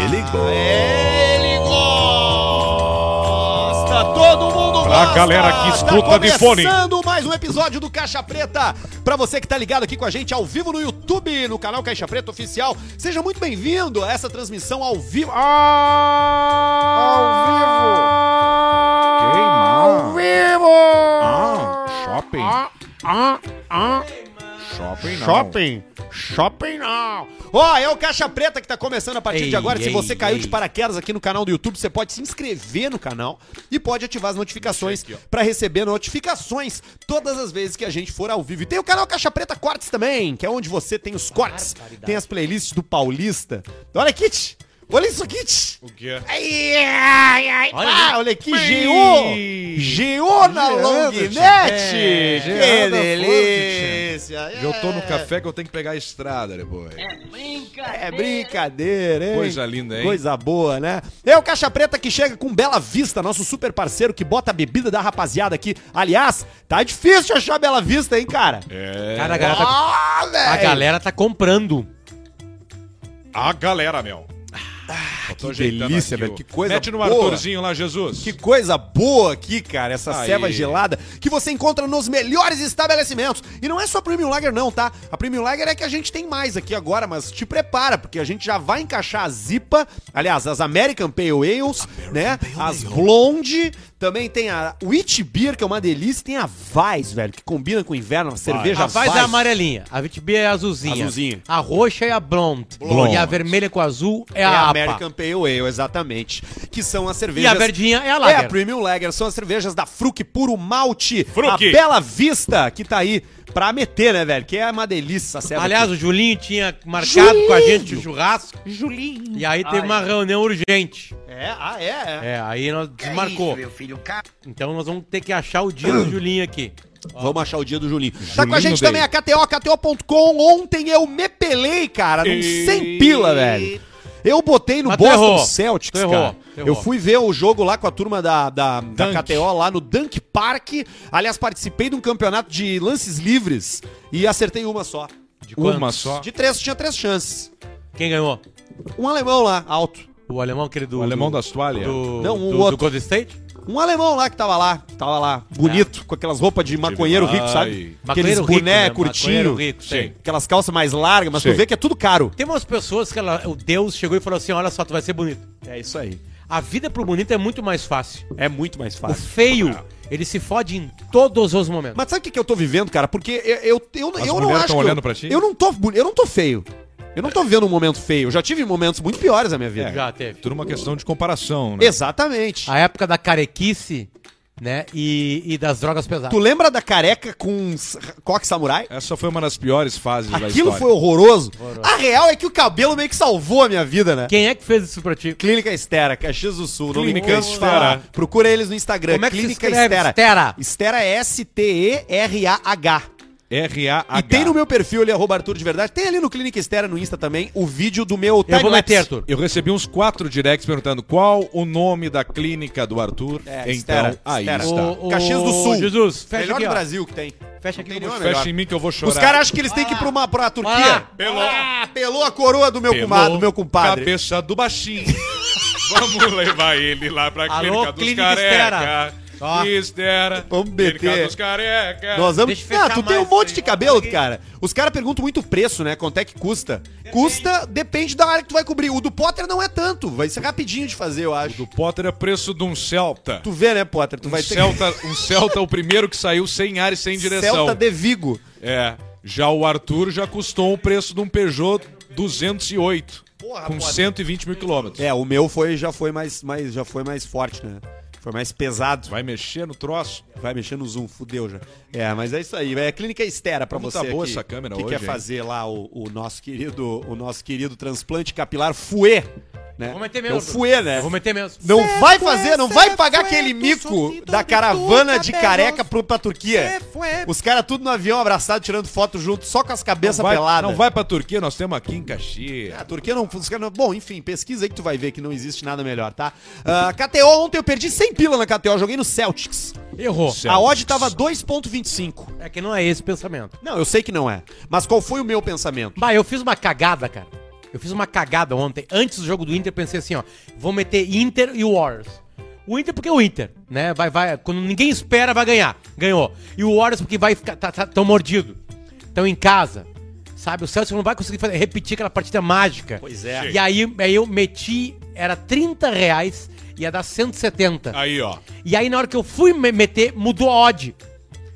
Ele gosta. Ele gosta. Todo mundo Pra gosta. galera que escuta de fone. começando mais um episódio do Caixa Preta. Pra você que tá ligado aqui com a gente ao vivo no YouTube, no canal Caixa Preta Oficial. Seja muito bem-vindo a essa transmissão ao vivo. Ao vivo! Ah, shopping. Ah, ah. Shopping não. Shopping. Shopping não. Ó, é o Caixa Preta que tá começando a partir Ei, de agora. Se ei, você caiu ei. de paraquedas aqui no canal do YouTube, você pode se inscrever no canal e pode ativar as notificações pra receber notificações todas as vezes que a gente for ao vivo. E tem o canal Caixa Preta Cortes também, que é onde você tem os cortes, tem as playlists do Paulista. Olha tch. Olha isso aqui. tch. O quê? Ai, ai, ai, Olha ah, olha aqui, Ui. GO! GO na Longnet! tch. que delícia! Eu tô no É. café que eu tenho que pegar a estrada depois. É brincadeira, hein? Coisa linda, hein? Coisa boa, né? É o Caixa Preta que chega com Bela Vista, nosso super parceiro que bota a bebida da rapaziada aqui. Aliás, tá difícil achar Bela Vista, hein, cara? É. Cara, a galera tá, Ah, velho! a galera tá comprando. A galera, meu. Que delícia, aqui velho, que coisa Mete no boa. Arthurzinho lá, Jesus. Que coisa boa aqui, cara, essa Aí. ceva gelada que você encontra nos melhores estabelecimentos. E não é só Premium Lager não, tá? A Premium Lager é que a gente tem mais aqui agora, mas te prepara, porque a gente já vai encaixar a Zipa, aliás, as American Pale Ales, né? as Blonde, também tem a Witch Beer, que é uma delícia, e tem a Weiss, velho, que combina com o inverno, uma cerveja a Vaz é a amarelinha, a Vitibia é a azulzinha. Azulzinha. A roxa é a blonde. Blonde. E a vermelha com azul é, É a, a APA. American Pale Ale, exatamente. Que são as E cervejas... a verdinha é a É, Lager. a Premium Lager são as cervejas da Fruc Puro Malte. Fruc. A Bela Vista, que tá aí pra meter, né, velho? Que é uma delícia essa Aliás, aqui. o Julinho tinha marcado Julinho. com a gente o churrasco. Julinho. E aí teve Ai. uma reunião urgente. É, ah, é, é. É, aí nós desmarcou. Então nós vamos ter que achar o dia do Julinho aqui. Vamos achar o dia do Julinho. tá com a Julinho gente Day. também a KTO, KTO.com. Ontem eu me pelei, cara, num E- 100 pila, velho. Eu botei no Mas Boston errou. Celtics, errou, cara. Eu fui ver o jogo lá com a turma da, da, da. KTO lá no Dunk Park. Aliás, participei de um campeonato de lances livres e acertei uma só. De Uma só. De três, tinha três chances. Quem ganhou? Um alemão lá, alto. O alemão aquele do... O alemão do, das toalhas. Do, Não, um do, outro. do Golden State? Um alemão lá que tava lá, que tava lá, bonito, com aquelas roupas de maconheiro Ai. rico, sabe? Aqueles rico, boné né? curtinho, Maconheiro rico, Sim. sei. aquelas calças mais largas, mas tu Sim. vê que é tudo caro. Tem umas pessoas que ela, o Deus chegou e falou assim, olha só, tu vai ser bonito. É isso aí. A vida pro bonito é muito mais fácil. É muito mais O fácil. feio, ele se fode em todos os momentos. Mas sabe o que, que eu tô vivendo, cara? Porque eu, eu, eu, As eu não acho. tão que olhando eu, pra ti? Eu não tô, eu não tô feio. Eu não tô vivendo um momento feio. Eu já tive momentos muito piores na minha vida. É. Já teve. Tudo uma questão de comparação, né? Exatamente. A época da carequice, né, e, e das drogas pesadas. Tu lembra da careca com s- coque samurai? Essa foi uma das piores fases da Aquilo história. foi horroroso. A real é que o cabelo meio que salvou a minha vida, né? Quem é que fez isso pra ti? Clínica Estera, Caxias do Sul. não me Clínica canso de Estera. falar. Procura eles no Instagram. Como é que se Clínica escreve? Estera. Estera. Estera é S-T-E-R-A-H. R-A-H. E tem no meu perfil ali, arroba Arthur de Verdade. Tem ali no Clínica Estera no Insta também o vídeo do meu Eu vou meter. Arthur. Eu recebi uns quatro directs perguntando qual o nome da clínica do Arthur. É, então, Estera, aí Estera. está. O- o- Caxias do Sul. Jesus, fecha Melhor aqui, do ó. Brasil que tem. Fecha aqui Fecha melhor. em mim que eu vou chorar. Os caras acham que eles têm que ir pra, uma, pra Turquia. Lá. Pelou. Ah, pelou a coroa do meu, Pelou cumado, do meu compadre. Cabeça do baixinho. Vamos levar ele lá pra Alô, clínica dos Clínica careca. Ó. Estera. Vamos meter. dos careca. Nós vamos... Deixa eu Ah, tu tem um mais monte de cabelo, Aqui. cara. Os caras perguntam muito o preço, né? Quanto é que custa. Custa, depende da área que tu vai cobrir. O do Potter não é tanto. Vai ser rapidinho de fazer, eu acho. Do Potter é preço de um Celta. Tu vê, né, Potter? Tu Um vai ter Celta, um Celta, o primeiro que saiu sem ar e sem direção. Celta de Vigo. É. Já o Arthur já custou o preço de um Peugeot 208. Porra, com Potter. 120 mil quilômetros. É, o meu foi, já foi mais, mais, já foi mais forte, né? Foi mais pesado. Vai mexer no troço. Vai mexer no zoom, fudeu já. É, mas é isso aí. É a clínica Estera pra Como você tá boa que, essa câmera que hoje, quer hein? fazer lá o, o nosso querido, o nosso querido transplante capilar Fuê, né? Vou meter É mesmo. o Fuê, né? Eu vou meter mesmo. Não vai fazer, não vai pagar aquele mico da caravana de careca pro, pra Turquia. Os caras tudo no avião abraçado, tirando foto junto, só com as cabeças Não vai, peladas. não vai pra Turquia, nós temos aqui em Caxias. A Turquia não funciona. Bom, enfim, pesquisa aí que tu vai ver que não existe nada melhor, tá? Ah, KTO, ontem eu perdi 100 pila na KTO, joguei no Celtics. Errou. Certo. A odd tava 2,25. É que não é esse o pensamento. Não, eu sei que não é. Mas qual foi o meu pensamento? Bah, eu fiz uma cagada, cara. Eu fiz uma cagada ontem. Antes do jogo do Inter, pensei assim, ó. Vou meter Inter e Warriors. O Inter porque é o Inter, né? Vai, vai. Quando ninguém espera, vai ganhar. Ganhou. E o Warriors porque vai ficar. Tá, tá, tão mordido. Estão em casa. Sabe? O Celtic não vai conseguir fazer- repetir aquela partida mágica. Pois é. E aí, aí eu meti. Era 30 reais. Ia dar 170. Aí, ó. E aí, na hora que eu fui me meter, mudou a odd.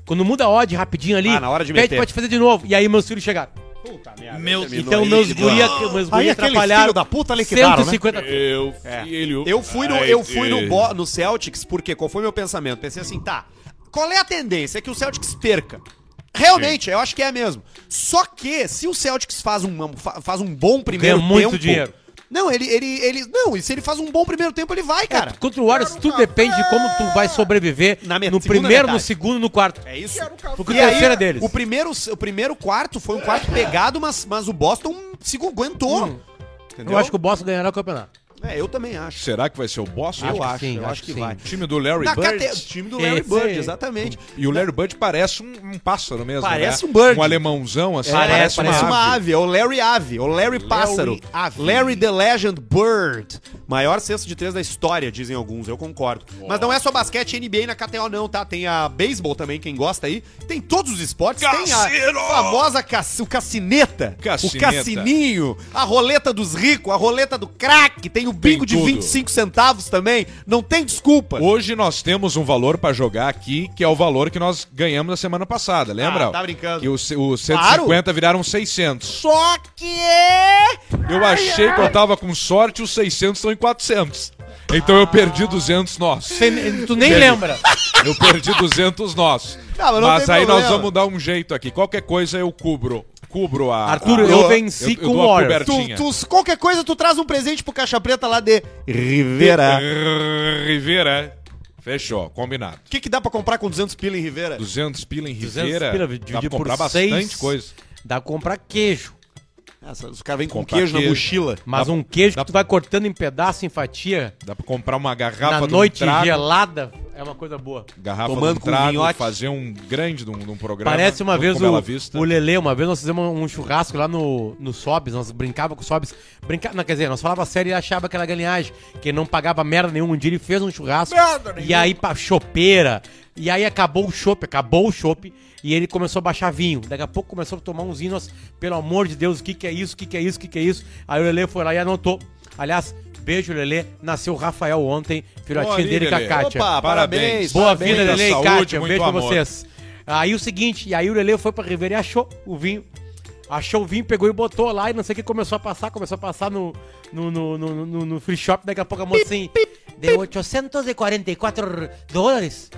Quando muda a odd rapidinho ali, Ah, na hora de pede meter. pra te fazer de novo. E aí meus filhos chegaram. Meu Então meus guria, meus Aí guria atrapalharam filho da puta liquidaram, né? 150 Eu, É. filho. Eu fui no, eu fui no, filho. Bo- no Celtics, porque qual foi meu pensamento? Pensei assim, tá, qual é a tendência? É que o Celtics perca. Realmente, eu acho que é mesmo. Só que, se o Celtics faz um, fa- faz um bom primeiro Ganha muito tempo... dinheiro. Não, ele, ele, ele... Não, e se ele faz um bom primeiro tempo, ele vai, cara. Contra o Warriors, tudo depende de como tu vai sobreviver Na no primeiro, no metade. segundo e no quarto. É isso. Porque o terceiro é deles. O primeiro, o primeiro quarto foi um quarto pegado, mas, mas o Boston se aguentou. Hum. Entendeu? Eu acho que o Boston ganhará o campeonato. É, eu também acho. Será que vai ser o Boston? Eu acho, sim, eu acho acho que vai. sim. time do Larry Bird. cate- time do Larry Esse Bird, exatamente. E o Larry Bird parece um, um pássaro mesmo, Parece né? um bird. Um alemãozão, assim. Parece, Parece uma ave, é o Larry Ave, é o Larry Pássaro. Ave. Larry the Legend Bird. Maior cesto de três da história, dizem alguns, eu concordo. Mas não é só basquete e NBA na KTO não, tá? Tem a beisebol também, quem gosta aí. Tem todos os esportes, tem Cassino! a famosa cac- o cassineta, Cassineta. o cassininho, a roleta dos ricos, a roleta do crack, tem o bingo de tudo. 25 centavos também, não tem desculpa. Hoje nós temos um valor pra jogar aqui, que é o valor que nós ganhamos na semana passada, lembra? Ah, tá brincando. Que os os 150 viraram 600. Só que... Eu achei que eu tava com sorte, os 600 estão em 400. Então eu perdi 200 nossos. Você- tu nem Perdi. lembra. Eu perdi 200 nossos. Ah, mas não mas tem aí nós problema. vamos dar um jeito aqui. Qualquer coisa eu cubro. Cubro a. Arthur, a- eu venci com dou o. Tu, tu- qualquer coisa, tu traz um presente pro Caixa Preta lá de Rivera. Rivera. Fechou, combinado. O que, que dá pra comprar com 200 pila em Rivera? 200 pila em 200 Rivera. pila, dá dividir pra por comprar seis. bastante coisa. Dá pra comprar queijo. Essa, os caras vêm com Comprar queijo, na queijo. mochila. Mas Dá- um queijo dá- que tu vai cortando em pedaço, em fatia, Dá pra comprar uma garrafa na de um noite trago, gelada, é uma coisa boa. Garrafa Tomando de um com trago, vinhote. fazer um grande de um, de um programa. Parece uma junto vez com Bela o, Vista. o Lele, uma vez nós fizemos um churrasco lá no, no Sobs, nós brincava com o Sobs. Brinca... Não, quer dizer, nós falava sério e achava aquela galinhagem, que não pagava merda nenhuma. Um dia ele fez um churrasco, e aí pra chopeira, e aí acabou o chopp, acabou o chopp, e ele começou a baixar vinho. Daqui a pouco começou a tomar uns vinhos, nós, pelo amor de Deus, o que que é isso, o que que é isso, o que que é isso? Aí o Lele foi lá e anotou. Aliás, beijo, Lele, nasceu o Rafael ontem, filhotinho dele com a. Kátia. Opa, parabéns. Boa parabéns. vida, Lele e saúde, Kátia. Um muito beijo pra amor. vocês. Aí o seguinte, e aí o Lele foi pra Ribeira e achou o vinho. Achou o vinho, pegou e botou lá e não sei o que começou a passar, começou a passar no, no, no, no, no- no free shop. Daqui a pouco a moça assim, de 844 dólares.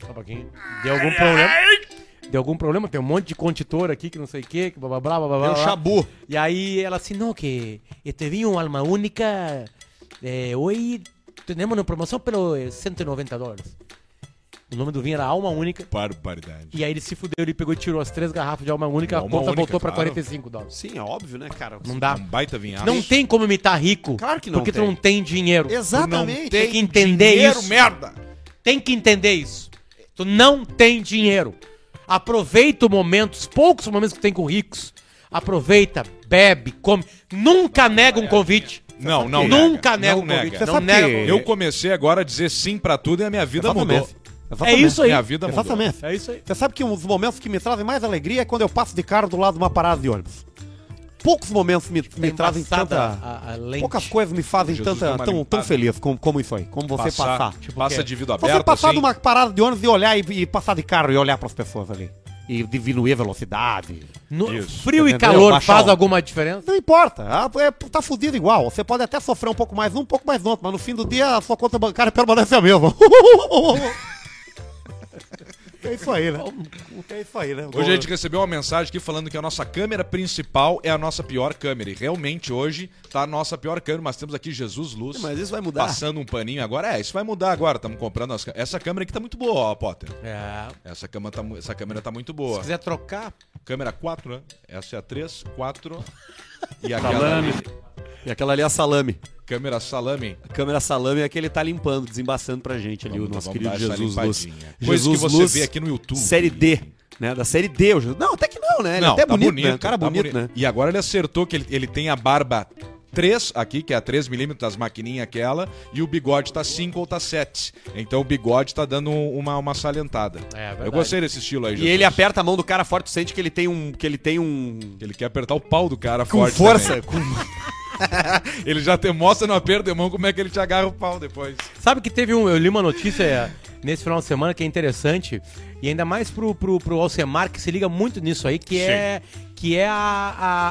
Não, só um pouquinho. Deu algum problema? Deu algum problema? Tem um monte de conditor aqui que não sei o que, que blá blá blá blá blá. É o blá. Chabu. E aí ela assim, no, que este vinho alma única, eh, hoy tenemos una promoção pelo eh, 190 dólares. O nome do vinho era Alma Única. Barbaridade. E aí ele se fudeu, ele pegou e tirou as três garrafas de Alma Única, a Alma conta Única, voltou pra claro. 45 dólares. Sim, é óbvio, né, cara? Não dá. Um baita vinhaço. Não tem como imitar rico. Claro que não Porque tem. tu não tem dinheiro. Exatamente. Tem que entender Dinheiro, isso. merda! Tem que entender isso. Tu não tem dinheiro. Aproveita o momento, os poucos momentos que tu tem com ricos. Aproveita, bebe, come. Nunca nega um convite. Não, não Nunca nega nega. um Não convite. nega. Não sabe nega. Eu comecei agora a dizer sim pra tudo e a minha vida mudou. Exatamente. É Exatamente. isso aí. Minha vida mudou. Exatamente. É isso aí. Você sabe que um dos momentos que me trazem mais alegria é quando eu passo de carro do lado de uma parada de ônibus. Poucos momentos me, me trazem tanta. a- a. Poucas coisas me fazem Jesus tanta, uma tão, tão feliz como, como isso aí. Como você Passar, passar. Tipo passa de vidro Você aberto, passar assim. numa parada de ônibus e olhar e, e passar de carro e olhar pras pessoas ali. E diminuir a velocidade. No- Isso. frio e Entendeu? calor Baixar faz o- alguma diferença? Não importa, ah, é, tá fudido igual. Você pode até sofrer um pouco mais um, um pouco mais outro, mas no fim do dia a sua conta bancária permanece a mesma. é isso aí, né? É isso aí, né? Hoje a gente recebeu uma mensagem aqui falando que a nossa câmera principal é a nossa pior câmera. E realmente hoje tá a nossa pior câmera, mas temos aqui Jesus Luz. Mas isso vai mudar. Passando um paninho agora. É, isso vai mudar agora. Estamos comprando as... câ- Essa câmera aqui tá muito boa, ó, Potter. É. Essa, câmera tá, essa câmera tá muito Se boa. quiser trocar, Câmera 4, né? Essa é a 3, 4. E aquela ali, E aquela ali é a salame. Câmera salame. A câmera salame é que ele tá limpando, desembaçando pra gente ali, o Vamos- nosso vamos querido Jesus Luz. Coisa Jesus que você Luz, vê aqui no YouTube. Série D, né? Da série D. o Não, até que não, não, né? Ele é até bonito, né? Cara tá bonito, né? E agora ele acertou que ele, ele tem a barba 3 aqui, que é a 3mm das maquininhas aquela, e o bigode tá 5 ou tá 7. Então o bigode tá dando uma, uma salientada. É, verdade. Eu gostei desse estilo aí, E Jesus. ele aperta a mão do cara forte, tu sente que ele tem um. que ele tem um. Ele quer apertar o pau do cara Com forte força. também. Ele já te mostra no aperto de mão como é que ele te agarra o pau depois. Sabe que teve um. Eu li uma notícia nesse final de semana que é interessante, e ainda mais pro, pro, pro Alcemar, que se liga muito nisso aí, que é, que é a, a,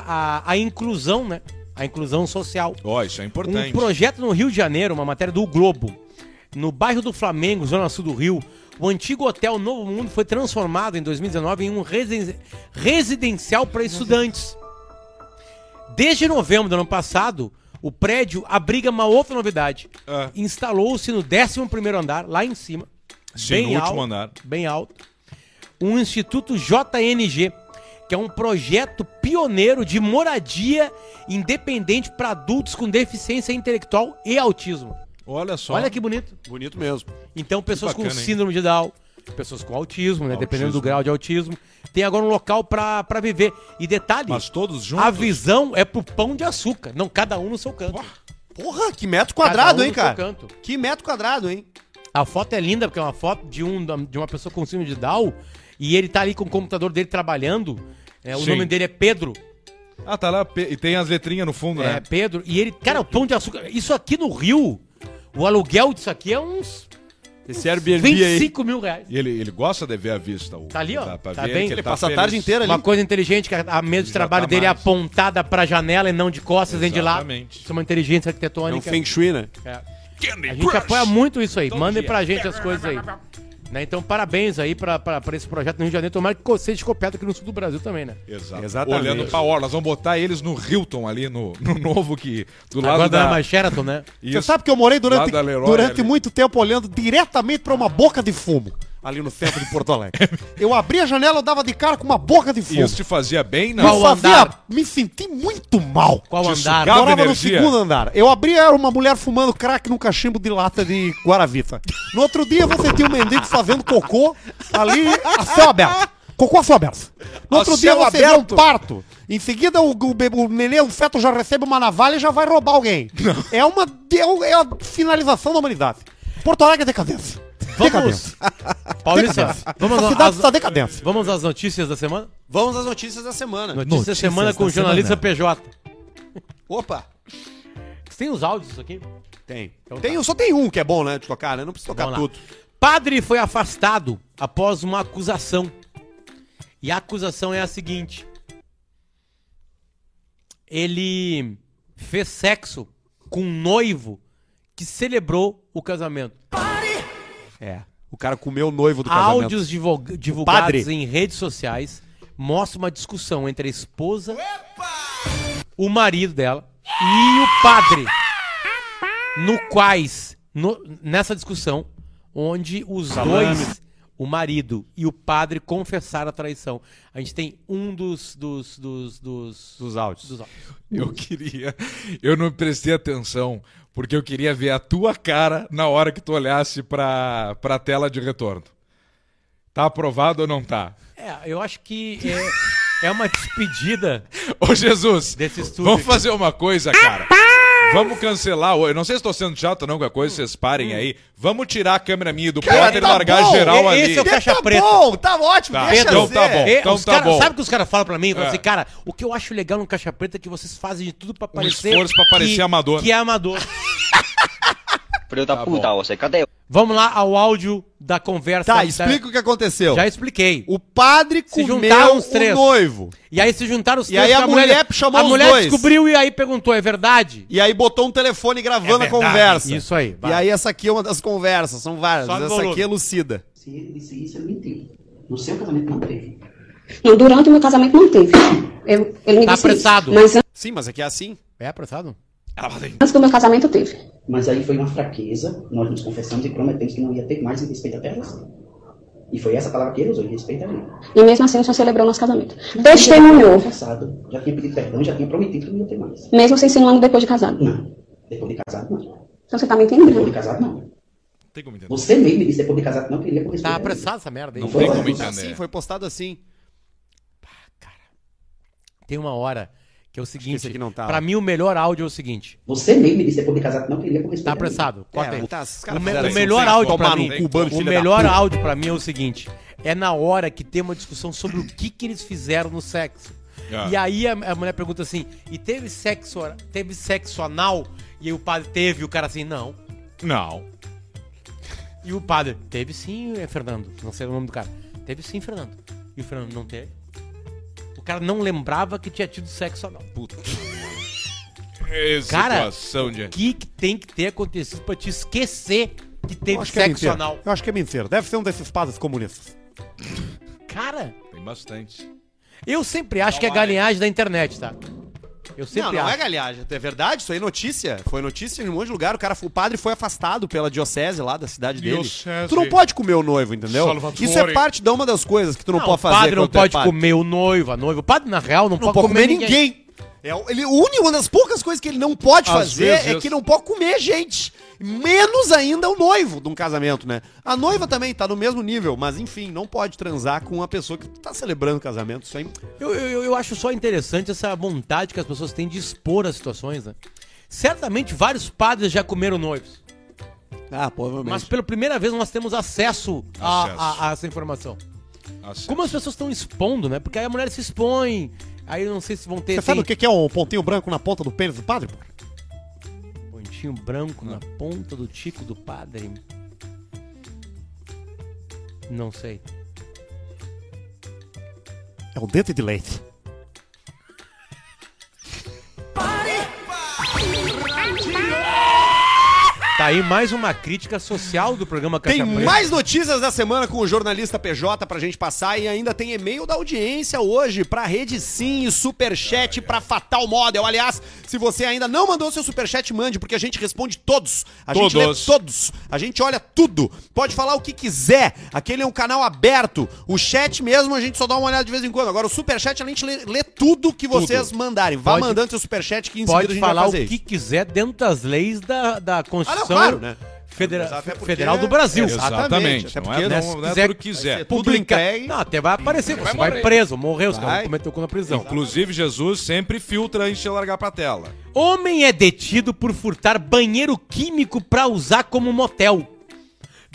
a, a inclusão, né? A inclusão social. Ó, isso é Um importante. projeto no Rio de Janeiro, uma matéria do Globo. No bairro do Flamengo, zona sul do Rio, o antigo hotel Novo Mundo foi transformado em 2019 em um residen- residencial para estudantes. Desde novembro do ano passado, o prédio abriga uma outra novidade. Ah. Instalou-se no 11º andar, lá em cima, Sim, no último andar. bem alto, um Instituto JNG, que é um projeto pioneiro de moradia independente para adultos com deficiência intelectual e autismo. Olha só. Olha que bonito. Bonito mesmo. Então, pessoas com bacana, hein? síndrome de Down, pessoas com autismo, né? Dependendo do Autismo. grau de autismo, tem agora um local pra pra viver. E detalhe, Mas todos juntos. a visão é pro pão de açúcar, não cada um no seu canto. Porra, que metro quadrado, um hein, cara? canto. Que metro quadrado, hein? A foto é linda, porque é uma foto de, um, de uma pessoa com síndrome de Down, e ele tá ali com o computador dele trabalhando. É, o Sim. nome dele é Pedro. Ah, tá lá. E tem as letrinhas no fundo, É, né? Pedro. E ele, cara, o pão de açúcar. Isso aqui no Rio, o aluguel disso aqui é uns Esse Airbnb aí. 25 mil reais. E ele, ele gosta de ver a vista. O, Tá ali, ó. Dá pra Tá ver bem. que Ele tá passa a tarde inteira ali. Uma coisa inteligente, que a- a mesa de trabalho tá dele é mais. apontada pra janela e não de costas nem de lado. Exatamente. Isso é uma inteligência É um arquitetônica. Feng Shui, né? É. A gente apoia muito isso aí. Mandem pra gente as coisas aí. Né? Então, parabéns aí pra esse projeto no Rio de Janeiro. Tomara que seja copiado aqui no sul do Brasil também, né? Exato. Exatamente. Olhando pra hora. Nós vamos botar eles no Hilton ali, no, no novo que. Do lado Agora da. da mais Sheraton, né? Você Isso. sabe que eu morei durante, durante muito tempo olhando diretamente pra uma boca de fumo. Ali no centro de Porto Alegre. eu abria a janela, eu dava de cara com uma boca de fumo. Isso te fazia bem, Me não? Qual fazia andar? me senti muito mal. Qual Te andar? Eu morava no segundo andar. Eu abria, era uma mulher fumando crack num cachimbo de lata de Guaravita. No outro dia você tinha um mendigo fazendo cocô ali a céu aberto. Cocô a céu aberto. No A outro dia você vê um aberto? parto. Em seguida o, o, bebê- o nenê, o feto já recebe uma navalha e já vai roubar alguém. É uma é, é a finalização da humanidade. Porto Alegre é decadência. Vamos. Paulista, vamos, a às- cidade está decadência. vamos às notícias da semana? Vamos às notícias da semana. Notícias, da Notícias semana com da o jornalista semana. PJ. Opa. Você tem os áudios aqui? Tem. Então tem tá. Só tem um que é bom, né? De tocar, né? Não precisa tocar tudo. Padre foi afastado após uma acusação. E a acusação é a seguinte: ele fez sexo com um noivo que celebrou o casamento. É. O cara comeu o noivo do casamento. Áudios divulga- divulgados em redes sociais mostram uma discussão entre a esposa, o marido dela e o padre. No quais, no- nessa discussão, onde os dois, o marido e o padre, confessaram a traição. A gente tem um dos dos dos dos, Dos áudios. dos áudios. Eu queria. Eu não prestei atenção, porque eu queria ver a tua cara na hora que tu olhasse pra, pra tela de retorno. Tá aprovado ou não tá? É, eu acho que é, é uma despedida Ô, Jesus, Desse estúdio vamos fazer uma coisa, cara. Vamos cancelar. Eu não sei se estou sendo chato ou não, qualquer coisa, vocês parem aí. Vamos tirar a câmera minha do Potter e tá largar bom. geral E- ali. esse é o caixa tá preta. bom, tá ótimo, Tá. deixa Então tá bom. É, então os tá cara- bom. Sabe o que os caras falam pra mim? Falam É. assim, cara, o que eu acho legal no Caixa Preta é que vocês fazem de tudo pra parecer. esforço pra parecer que, amador. Que é amador. Filho da Tá puta, bom. você, cadê? Vamos lá ao áudio da conversa. Tá, da- explica o que aconteceu. Já expliquei. O padre Se comeu os três. o noivo. E aí se juntaram os E aí três, a que mulher chamou A os mulher dois. descobriu e aí perguntou, é verdade? E aí botou um telefone gravando É a conversa. Isso aí, vai. E aí essa aqui é uma das conversas, são várias. Sobe essa aqui é lucida. Se ele disse isso, ele mentiu. No seu casamento não teve. Não, durante o meu casamento não teve. Eu- ele me Tá disse apressado. isso. Mas Sim, mas aqui é assim. É apressado? Antes do meu casamento teve. Mas aí foi uma fraqueza, nós nos confessamos e prometemos que não ia ter mais em respeito até a você. E foi essa palavra que ele usou, em respeito a mim. E mesmo assim o senhor celebrou nosso casamento. Mas Testemunhou. tinha confessado, já tinha pedido perdão, já tinha prometido que não ia ter mais. Mesmo se insinuando depois de casado. Não. Depois de casado, não. Então você tá me entendendo? Depois de casado, não. Tem como entender. Você mesmo me disse depois de casado que não queria por respeito Tá apressado essa merda aí. Não Foi tem como assim, entender. Assim, foi postado assim. Tem uma hora que é o seguinte. não tá. Pra mim, o melhor áudio é o seguinte. Você mesmo me disse depois de casar que não queria comer Tá apressado. Corta É, aí. tá, O, me- o melhor áudio pra mim. no cu, bando de O melhor áudio pra mim é o seguinte: é na hora que tem uma discussão sobre o que, que eles fizeram no sexo. Ah. E aí a, a mulher pergunta assim: e teve sexo, teve sexo anal? E aí o padre teve, e o cara assim, não. Não. E o padre, teve sim, é Fernando. Não sei o nome do cara. Teve sim, Fernando. E o Fernando não teve. O cara não lembrava que tinha tido sexo anal. Puta. Cara, situação de... O que, que tem que ter acontecido pra te esquecer que Eu teve acho que é sexo mentira. anal? Eu acho que é mentira. Deve ser um desses padres comunistas. Cara, Tem bastante. eu sempre acho que é galinhagem da internet, tá? Eu Não, sempre não acho. é galhagem, é verdade, isso aí é notícia. Foi notícia em um monte de lugar. O cara, o padre foi afastado pela diocese lá da cidade dele. Diocese. Tu não pode comer o noivo, entendeu? Salvatore. Isso é parte de uma das coisas que tu não, Não, pode o fazer. padre não é pode comer o noivo, a noiva. O padre, na real, não, Não pode, comer, ninguém. É, o- ele, une- uma das poucas coisas que ele não pode Às fazer vezes- é que não pode comer gente. Menos ainda o noivo de um casamento, né? A noiva também tá no mesmo nível, mas enfim, não pode transar com uma pessoa que tá celebrando o casamento. Isso aí. Eu, eu, eu acho só interessante essa vontade que as pessoas têm de expor as situações, né? Certamente vários padres já comeram noivos. Ah, provavelmente. Mas pela primeira vez nós temos acesso, a- Acesso. A, a essa informação. Assim. Como as pessoas estão expondo, né? Porque aí a mulher se expõe. Aí eu não sei se vão ter. Você sabe tem o que é um pontinho branco na ponta do pênis do padre? Pontinho branco na ponta do tico do padre. Não sei. É o dente de leite. Tá aí mais uma crítica social do programa Tem Caixa Preta. mais notícias da semana com o jornalista PJ pra gente passar e ainda tem e-mail da audiência hoje pra Rede Sim e Superchat pra Fatal Model. Aliás, se você ainda não mandou seu Superchat, mande, porque a gente responde todos. A gente lê Todos. todos. A gente olha tudo. Pode falar o que quiser. Aquele é um canal aberto. O chat mesmo a gente só dá uma olhada de vez em quando. Agora o Superchat a gente lê, lê tudo que vocês mandarem. Vá Pode- mandando seu Superchat que em seguida a Pode gente falar vai o fazer que quiser dentro das leis da, da Constituição claro, né? Federa- até porque- Federal do Brasil. É, exato. Exatamente. Até Não porque, é, não, não é quiser- por quiser. Tudo Publica- entregue. Não, até vai aparecer. Você vai, morrer. preso, morreu, os Vai. caras cometeu cu na prisão. Inclusive, Jesus sempre filtra antes de largar pra tela. Homem é detido por furtar banheiro químico pra usar como motel.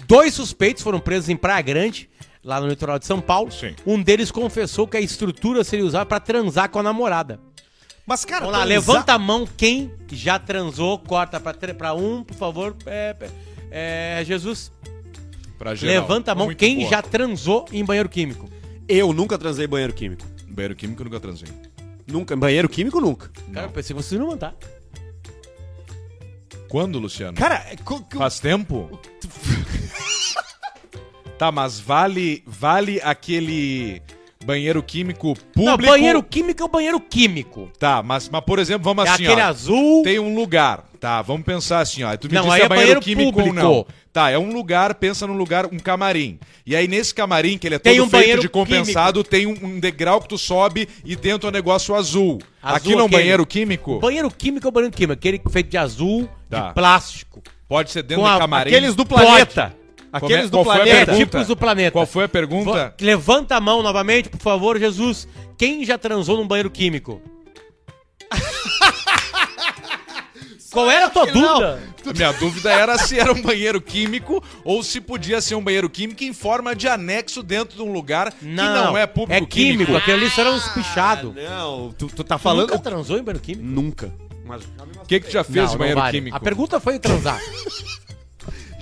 Dois suspeitos foram presos em Praia Grande, lá no litoral de São Paulo. Sim. Um deles confessou que a estrutura seria usada pra transar com a namorada. Mas, cara, Vamos lá, transar- levanta a mão quem já transou, corta pra, pra um, por favor. É, é, Jesus, Pra geral. levanta a mão Muito quem boa. já transou em banheiro químico. Eu nunca transei em banheiro químico. Banheiro químico eu nunca transei. Nunca. Em banheiro químico, nunca. Cara, eu pensei que vocês não mandar. Quando, Luciano? Cara, é Faz tempo? tá, mas vale, vale aquele banheiro químico público? Não, banheiro químico é o banheiro químico. Tá, mas, mas por exemplo, vamos É assim, aquele ó. azul. Tem um lugar, tá? Vamos pensar assim, ó. Tu me Não, aí se é é banheiro, banheiro químico ou público. não. Tá, é um lugar, pensa num lugar, um camarim. E aí nesse camarim, que ele é todo Tem um feito banheiro de compensado, tem um, um degrau que tu sobe e dentro é um negócio azul. Azul, Aquilo é um banheiro químico? Banheiro químico é o banheiro químico, aquele feito de azul, Tá. de plástico. Pode ser dentro Com do a- camarim. aqueles do planeta. Como Aqueles é- do planeta. Pergunta? tipos do planeta. Qual foi a pergunta? Levanta a mão novamente, por favor, Jesus. Quem já transou num banheiro químico? Qual era a tua dúvida? Minha dúvida era se era um banheiro químico ou se podia ser um banheiro químico em forma de anexo dentro de um lugar que não é público É químico, aquele ali só era um espichado. Não, tu, tu tá Falando... falando... Nunca transou em banheiro químico? Nunca. O que, que tu já fez Não, não banheiro vale. químico? A pergunta foi transar.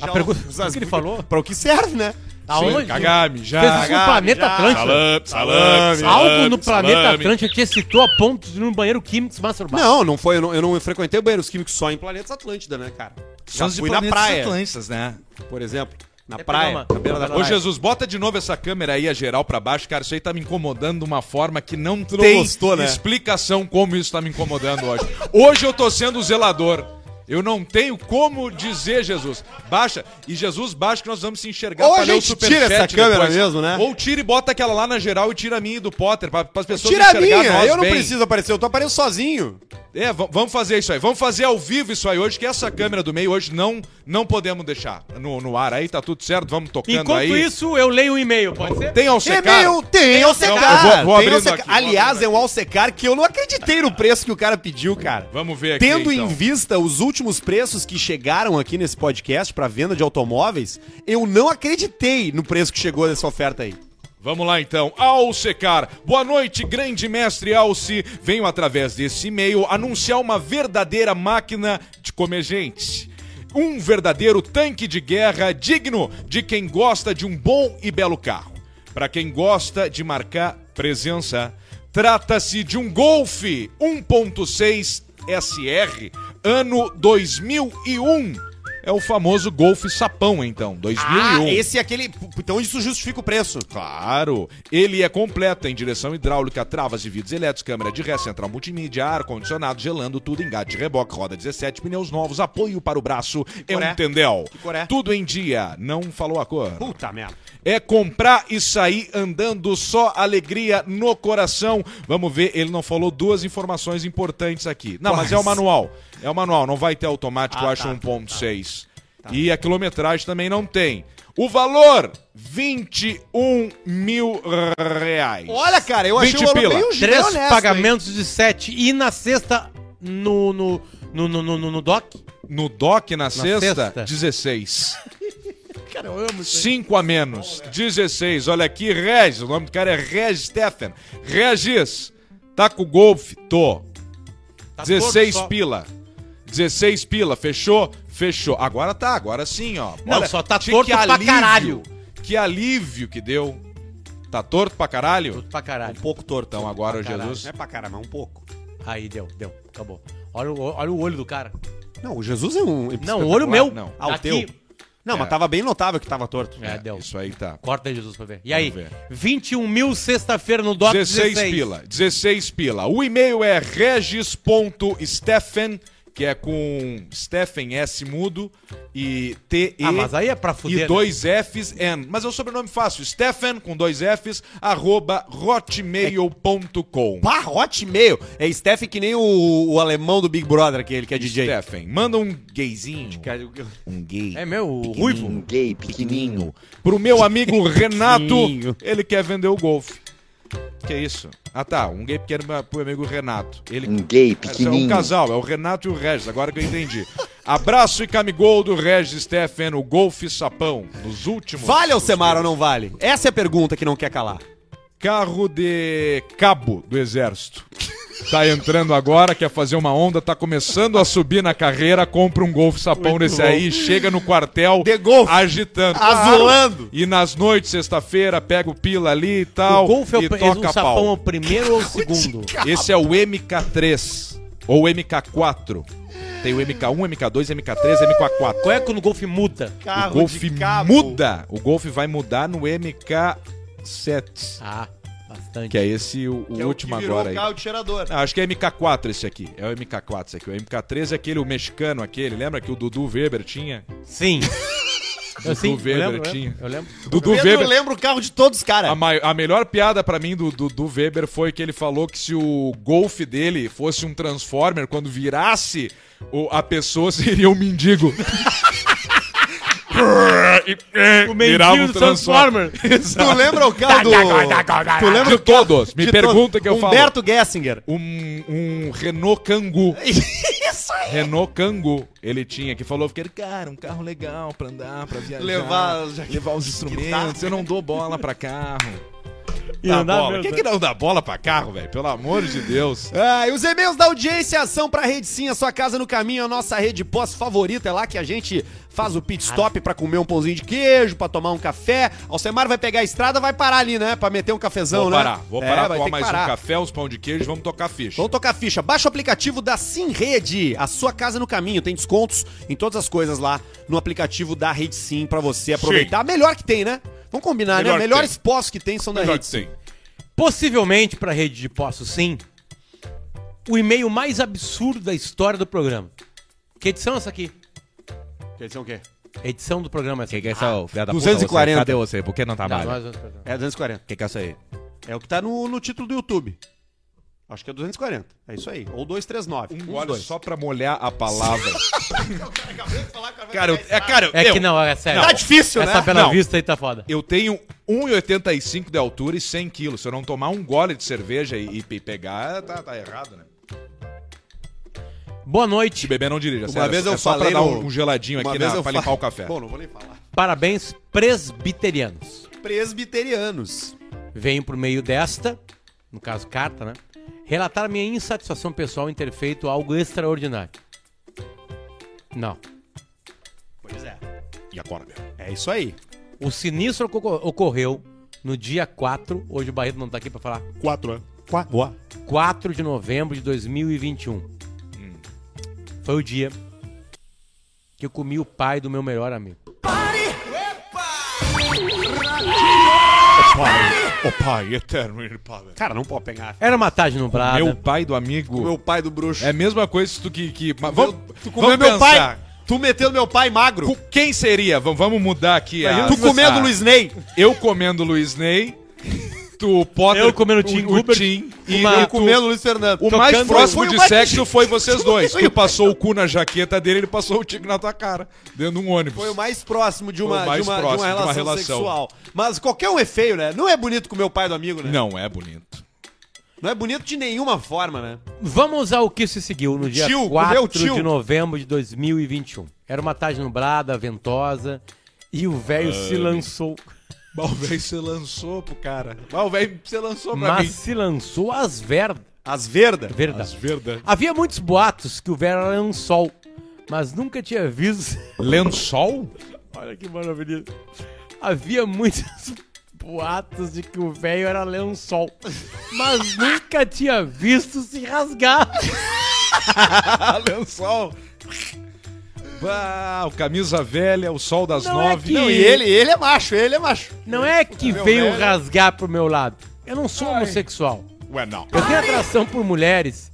A pergunta... O que ele falou? Pra o que serve, né? Aonde? Cagar, Fez mijar. isso no planeta Atlântico. Salame, salame, Algo no salame, planeta salame. Atlântico te excitou a ponto de ir num banheiro químico se masturbar. Não, não foi. Eu não, eu não frequentei banheiros químicos só em planetas Atlântida, né, cara? Já São os fui na praia, Atlântidas, né? por exemplo. Na Quer praia, na beira da Ô praia. Jesus, bota de novo essa câmera aí, a geral pra baixo, cara. Isso aí tá me incomodando de uma forma que não não tem gostou, né? explicação como isso tá me incomodando hoje. Hoje eu tô sendo zelador. Eu não tenho como dizer, Jesus. Baixa. E Jesus, baixa que nós vamos se enxergar Ou pra a gente tira essa câmera depois. mesmo, né? Ou tira e bota aquela lá na geral e tira a minha e do Potter, pra, as pessoas Tira a enxergar minha, nós eu não bem. preciso aparecer, eu tô aparecendo sozinho. É, va- vamos fazer isso aí. Vamos fazer ao vivo isso aí hoje, que essa câmera do meio hoje não, não podemos deixar no, no ar. Aí tá tudo certo, vamos tocando Enquanto aí. isso, eu leio um e-mail, pode ser? Tem Alcecar? E-mail, tem Alcecar. Eu vou- vou Tem Alcecar. aqui, Aliás, é um Alcecar que eu não acreditei no preço que o cara pediu, cara. Vamos ver aqui, Tendo então. em vista os últimos preços que chegaram aqui nesse podcast pra venda de automóveis, eu não acreditei no preço que chegou dessa oferta aí. Vamos lá então, Alcecar. Boa noite, grande mestre Alce. Venho através desse e-mail anunciar uma verdadeira máquina de comer gente. Um verdadeiro tanque de guerra digno de quem gosta de um bom e belo carro. Para quem gosta de marcar presença, trata-se de um Golf 1.6 SR, ano 2001. É o famoso Golf Sapão, então, 2001. Ah, esse é aquele. Então isso justifica o preço. Claro, ele é completo em direção hidráulica, travas de vidros elétricos, câmera de ré, central multimídia, ar-condicionado, gelando tudo, engate de reboque, roda 17, pneus novos, apoio para o braço, é um tendel. É? Tudo em dia, não falou a cor. Puta merda. É comprar e sair andando só alegria no coração. Vamos ver, ele não falou duas informações importantes aqui. Não, mas é o manual. É o manual, não vai ter automático, Ah, acho tá, 1.6. E a quilometragem também não tem. O valor, 21 mil reais. Olha, cara, eu achei 20 o valor pila. bem, bem Três honesto, pagamentos de sete. E na sexta, no, no, no, no, no, no doc? No DOC, na, sexta, sexta. 16. Cara, eu amo 5 a menos, 16. Olha aqui, Regis. O nome do cara é Regis Stephen. Regis, tá com o Golf? Tô. Tá 16 torto só. pila. 16 pila, fechou? Fechou. Agora tá, agora sim, ó. Não, só tá que torto pra caralho. Que alívio que deu. Tá torto pra caralho? Tudo pra caralho. Um pouco tortão. Então agora caralho. Jesus. Não é pra caramba, é um pouco. Aí deu, deu, acabou. Olha o, olha o olho do cara. Não, o Jesus é um. Não, o olho meu. Não. Ah, o Aqui. teu. Não, É. mas tava bem notável que tava torto. É, deu. Isso aí tá. Corta aí, Jesus, pra ver. E aí, ver. 21 mil sexta-feira no doc 16, 16. pila. 16 pila. O e-mail é regis.stephen, que é com Stephen S mudo e T E Ah, mas aí é pra fuder, e né? dois Fs N. Mas é o sobrenome fácil. Stephen com dois Fs arroba hotmail.com. Pá, hotmail. É Stephen que nem o, o alemão do Big Brother, aquele que é DJ. Stephen, manda um gayzinho. Cara, Um gay. É meu, o ruivo. Um gay pequenininho. Pro meu amigo Renato, ele quer vender o Golf. Que isso? Ah tá, um gay pequeno pro amigo Renato. Ele Um gay É, É um pequenininho. casal, é o Renato e o Regis, agora que eu entendi. Abraço e camigol do Regis Stephen, o Golf Sapão, nos últimos. Vale, Alcemar, ou não vale? Essa é a pergunta que não quer calar. Carro de cabo do exército. Tá entrando agora, quer fazer uma onda, tá começando a subir na carreira, compra um Golf Sapão desse aí, chega no quartel De Golf. agitando. Azulando. E nas noites, sexta-feira, pega o pila ali e tal. o Golf é o, e toca o sapão é pau. o primeiro ou o segundo? Esse é o MK3 ou MK4. Tem o MK1, MK2, MK3, MK4. Qual é quando o Golf muda? o Golf muda. O Golf vai mudar no MK7. Ah, bastante. Que é esse o, o último agora aí. Ah, acho que é MK4 esse aqui. É o MK4 esse aqui. O MK3 é aquele, o mexicano aquele. Lembra que o Dudu Weber tinha? Sim. eu sim, eu Weber lembro, eu tinha. lembro, eu lembro. Dudu Pedro Weber. lembra o carro de todos os caras. A, mai- a melhor piada pra mim do Dudu Weber foi que ele falou que se o Golf dele fosse um Transformer, quando virasse o- a pessoa seria um mendigo. O mendigo do Transformer. Tu lembra o carro do... tu lembra De todos. Me de pergunta que eu falo. Humberto Gessinger. Um, um Renault Kangoo. Isso aí. Renault Kangoo ele tinha, que falou que era, cara, um carro legal pra andar, pra viajar. Levar- levar os instrumentos. Eu não dou bola pra carro. E Dá andar bola. mesmo, Quem né? que não dá bola pra carro, velho? Pelo amor de Deus. Ah, e os e-mails da audiência são pra Rede Sim, a sua casa no caminho, a nossa rede pós favorita. É lá que a gente faz o pit stop pra comer um pãozinho de queijo, pra tomar um café. Alcemar vai pegar a estrada, vai parar ali, né? Pra meter um cafezão, Vou né? parar, vou É, parar, vai tomar mais parar. um café, uns pão de queijo, vamos tocar ficha. Vamos tocar ficha. Baixa o aplicativo da Sim Rede, a sua casa no caminho. Tem descontos em todas as coisas lá no aplicativo da Rede Sim pra você aproveitar. Melhor que tem, né? Vamos combinar, Melhor né? que Melhores tem. postos que tem são da Melhor Rede que tem. Possivelmente pra rede de postos, sim. O e-mail mais absurdo da história do programa. Que edição é essa aqui? Quer dizer o quê? Edição do programa é essa. Que que é essa, ô, filha da 240. Você? Cadê você? Por que não trabalha? nós- É 240. Que que é isso aí? É o que tá no, no título do YouTube. Acho que é 240. É isso aí. Ou 239. Um gole dois. só pra molhar a palavra. cara, eu, é, cara, É eu, que não, é sério. Tá difícil, Essa né? Bela Não. Vista aí tá foda. eu tenho 1,85 de altura e 100 quilos. Se eu não tomar um gole de cerveja e, e pegar, tá, tá errado, né? Boa Se noite. beber, não dirija. Uma sério, vez é eu só falei pra dar no- um, um geladinho Uma aqui na, eu pra limpar o café. Bom, não vou nem falar. Parabéns, presbiterianos. Presbiterianos. Venho por meio desta, no caso carta, né? Relatar minha insatisfação pessoal em ter feito algo extraordinário. Não. Pois é. E acorda. É isso aí. O sinistro oco- ocorreu no dia 4, hoje o Barreto não tá aqui pra falar, Quatro, né? Quatro. Boa. 4 de novembro de 2021. Foi o dia que eu comi o pai do meu melhor amigo. Ô pai, eterno e Pai. Cara, não pode pegar. Era uma tarde nublada. Meu pai do amigo. Meu pai do bruxo. É a mesma coisa se tu que. que mas vamos, tu comeu vamos meu pensar. pai. Tu metendo meu pai magro. Cu- Quem seria? Vamos, vamos mudar aqui. a- tu comendo a- Luiz Ney. Eu comendo Luiz Ney. Tu Potter. Eu comendo Tim o, o Hubert, Tim. E uma- eu comendo Luiz Fernando. O mais próximo o de sexo foi vocês dois. Tu passou o cu na jaqueta dele, ele passou o tigre na tua cara. Dentro de um ônibus. Foi o mais próximo de uma, o de uma, de uma de uma relação, relação. sexual. Mas qualquer um é feio, né? Não é bonito com meu pai do amigo, né? Não é bonito. Não é bonito de nenhuma forma, né? Vamos ao que se seguiu no dia Tio, comeu 4 tio. de novembro de 2021. Era uma tarde nublada, ventosa, e o velho se lançou. Velho se lançou pro cara. Velho se lançou pra Mas mim. se lançou às verdas. As verdas. As Verdade. verdas. Havia muitos boatos que o velho era lençol, mas nunca tinha visto. Lençol? Olha que maravilha. Havia muitos boatos de que o velho era lençol, mas nunca tinha visto se rasgar. Lençol. Bah, o camisa velha, o sol das Não é nove. que- Não, e ele, ele é macho, ele é macho. Não é que Meu veio velho. rasgar pro meu lado. Eu não sou homossexual. Ué, não. Eu tenho atração por mulheres,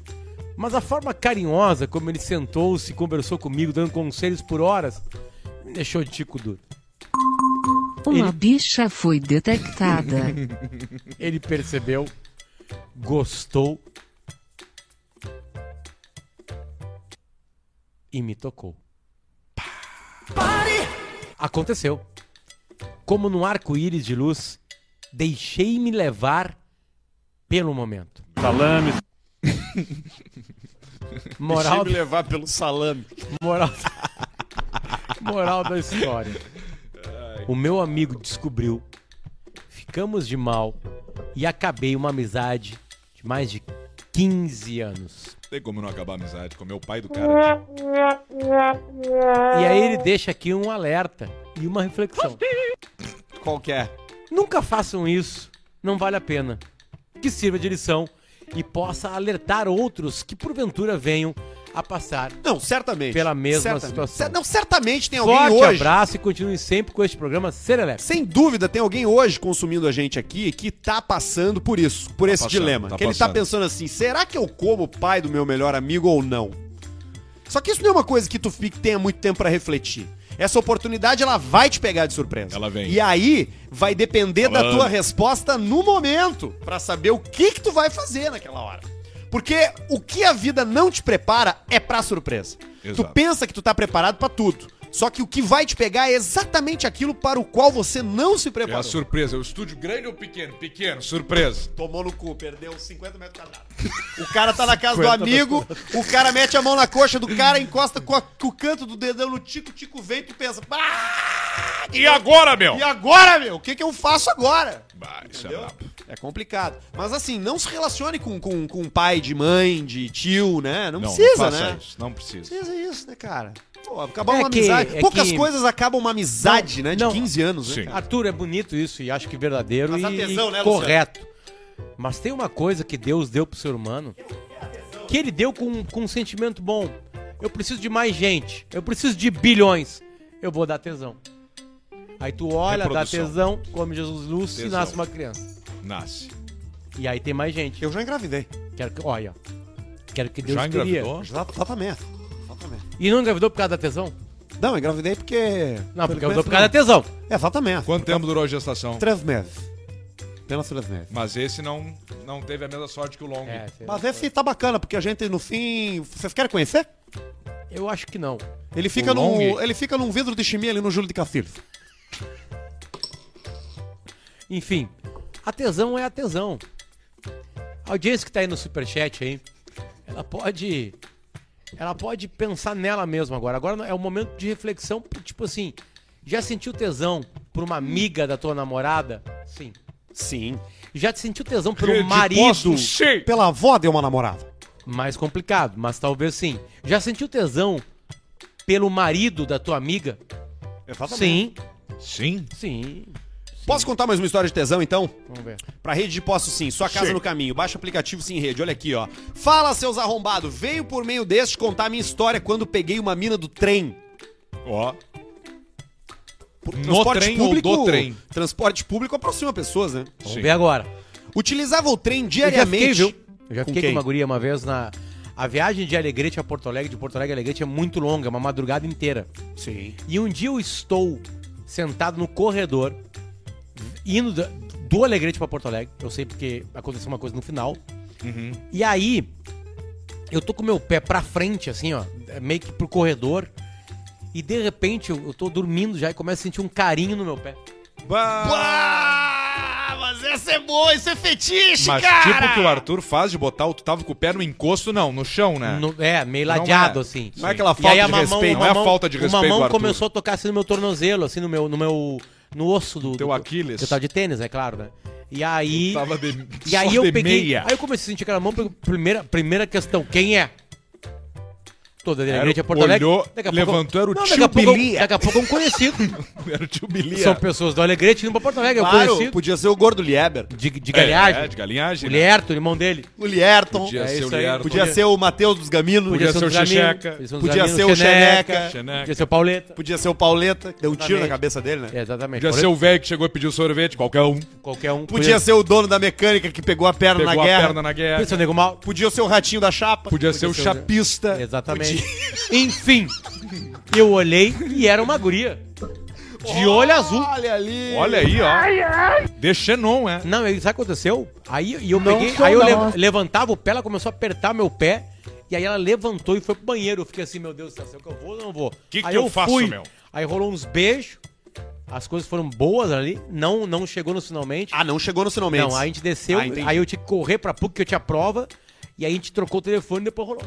mas a forma carinhosa como ele sentou-se e conversou comigo, dando conselhos por horas, me deixou de tico duro. Uma Ele- bicha foi detectada. Ele percebeu, gostou e me tocou. Aconteceu. Como num arco-íris de luz, deixei-me levar pelo momento. Salame. Moral, Deixa eu me levar pelo salame. moral, moral da história. O meu amigo descobriu, ficamos de mal e acabei uma amizade de mais de 15 anos. Tem como não acabar a amizade com o meu pai do cara. E aí ele deixa aqui um alerta e uma reflexão. Qual que é? Nunca façam isso, não vale a pena. Que sirva de lição e possa alertar outros que porventura venham a passar. Não, certamente. Pela mesma Certamente. situação. Não, certamente tem alguém Forte hoje. abraço e continue sempre com este programa Serelepe. Sem dúvida, tem alguém hoje consumindo a gente aqui que tá passando por isso, por esse passando, dilema. tá que ele tá passando. pensando assim: será que eu como o pai do meu melhor amigo ou não? Só que isso não é uma coisa que tu fique, tenha muito tempo pra refletir. Essa oportunidade ela vai te pegar de surpresa. Ela vem. E aí vai depender da tua resposta no momento pra saber o que que tu vai fazer naquela hora. Porque o que a vida não te prepara é pra surpresa. Tu Exato. pensa que tu tá preparado pra tudo. Só que o que vai te pegar é exatamente aquilo para o qual você não se É a preparou. surpresa. É o estúdio grande ou pequeno? Pequeno, surpresa. Tomou no cu, perdeu 50 metros quadrados. O cara tá na casa do amigo, o cara mete a mão na coxa do cara, encosta com, a- com o canto do dedão no tico, o tico vem e tu pensa, "Ah, E agora, meu? e agora, meu? O que que eu faço agora? Bah, isso é Entendeu? brabo. É complicado. Mas assim, não se relacione com, com, com pai de mãe, de tio, né? Não, precisa, faça né? isso. Não precisa. Precisa isso, né, cara? Pô, acabar É uma que- amizade. é Poucas que- coisas acabam uma amizade, Não, né? De não. 15 anos, né? Arthur, é bonito isso e acho que verdadeiro Mas e, tesão, e né, correto. Mas tem uma coisa que Deus deu pro ser humano que ele deu com, com um sentimento bom. Eu preciso de mais gente. Eu preciso de bilhões. Eu vou dar tesão. Aí tu olha, dá tesão, come Jesus Lúcio e Tesão. nasce uma criança. Nasce. E aí tem mais gente. Eu já engravidei. Quero que, olha, quero que Deus Já queria. engravidou? Exatamente. Exatamente. E não engravidou por causa da tesão? Não, engravidei porque. Não, porque engravidou por causa da tesão. não. Exatamente. Quanto tempo durou a gestação? Três meses. apenas três meses. Mas esse não, não teve a mesma sorte que o Long. É, sei lá. Mas esse tá bacana, porque a gente, no fim. Vocês querem conhecer? Eu acho que não. Ele fica, num, Long? ele fica num vidro de chimia ali no Júlio de Castilhos. Enfim, a tesão é a tesão. A audiência que tá aí no superchat aí, ela pode. Ela pode pensar nela mesma agora. Agora é o momento de reflexão, tipo assim, já sentiu tesão por uma amiga da tua namorada? Sim. Sim. Já te sentiu tesão um marido? Sim. Pela avó de uma namorada. Mais complicado, mas talvez sim. Já sentiu tesão pelo marido da tua amiga? Sim. Sim. Sim. Posso contar mais uma história de tesão, então? Vamos ver. Pra rede de posto sim, sua casa Sim. no caminho, baixa o aplicativo Sim Rede, olha aqui, ó. Fala, seus arrombados, veio por meio deste contar minha história quando peguei uma mina do trem. Ó. Por- No trem ou do trem? Transporte público aproxima pessoas, né? Vamos Sim. ver agora. Utilizava o trem Eu já diariamente. fiquei, viu? Eu já Com fiquei quem? com uma guria uma vez na. A viagem de Alegrete a Porto Alegre, de Porto Alegre a Alegrete é muito longa, é uma madrugada inteira. Sim. E um dia eu estou sentado no corredor, indo do Alegrete pra Porto Alegre. Eu sei porque aconteceu uma coisa no final. E aí, eu tô com o meu pé pra frente, assim, ó, meio que pro corredor. E de repente eu, eu tô dormindo já e começo a sentir um carinho no meu pé. Ah, mas essa é boa, isso é fetiche, Mas tipo o que o Arthur faz de botar o tu tava com o pé no encosto, não, no chão, né? No- é, meio Não ladeado, é. assim. Não é aquela falta de mamão, respeito. o Não é a mamão- falta de respeito O mamão começou a tocar assim no meu tornozelo, assim, no meu, no meu, no osso do... Teu do- Aquiles. Eu tava de tênis, é claro, né? E aí... Tava de, E aí eu peguei. meia. Aí eu comecei a sentir aquela mão. Primeira, primeira questão: quem é? Toda a Era o- Porto Alegre. olhou, Daqui a pouco- levantou, era o Não, tio daqui a pouco- Bilia. Daqui a pouco é um conhecido. Era o tio Bilia. São pessoas do Alegrete indo pra Porto Alegre. É um Claro, conhecido. podia ser o Gordo Lieber. De, de É, galhagem. É, de galinhagem. o né? Lierto, irmão dele. O Lierton. Podia É ser o. Lierton. Podia ser o Matheus dos Gaminos. Podia ser o um Checheca. podia ser um o Xeneca. Xeneca. Podia ser o Pauleta. Podia ser o Pauleta, deu um tiro na cabeça dele, né? É, exatamente. Podia ser o velho que chegou e pediu sorvete, qualquer um. Qualquer um. Podia ser o dono da mecânica que pegou a perna Pegou na a guerra. perna na guerra. Podia ser o Nego Mal. Podia ser o ratinho da chapa. Podia ser o- chapista. Exatamente. Enfim, eu olhei e era uma guria. De olho azul. Olha ali. Olha aí, ó. De Xenon, é. Não, aí sabe o que aconteceu? Aí e eu Não peguei, sou aí eu não. le- levantava o pé, ela começou a apertar meu pé. E aí ela levantou e foi pro banheiro. Eu fiquei assim, meu Deus do céu, será que eu vou ou não vou? Que que aí eu faço, meu? Aí rolou uns beijos. As coisas foram boas ali. Não, não chegou no finalmente. Ah, não chegou no finalmente. não, aí a gente desceu. Ah, entendi. aí eu tinha que correr pra PUC que eu tinha prova. E aí a gente trocou o telefone e depois rolou.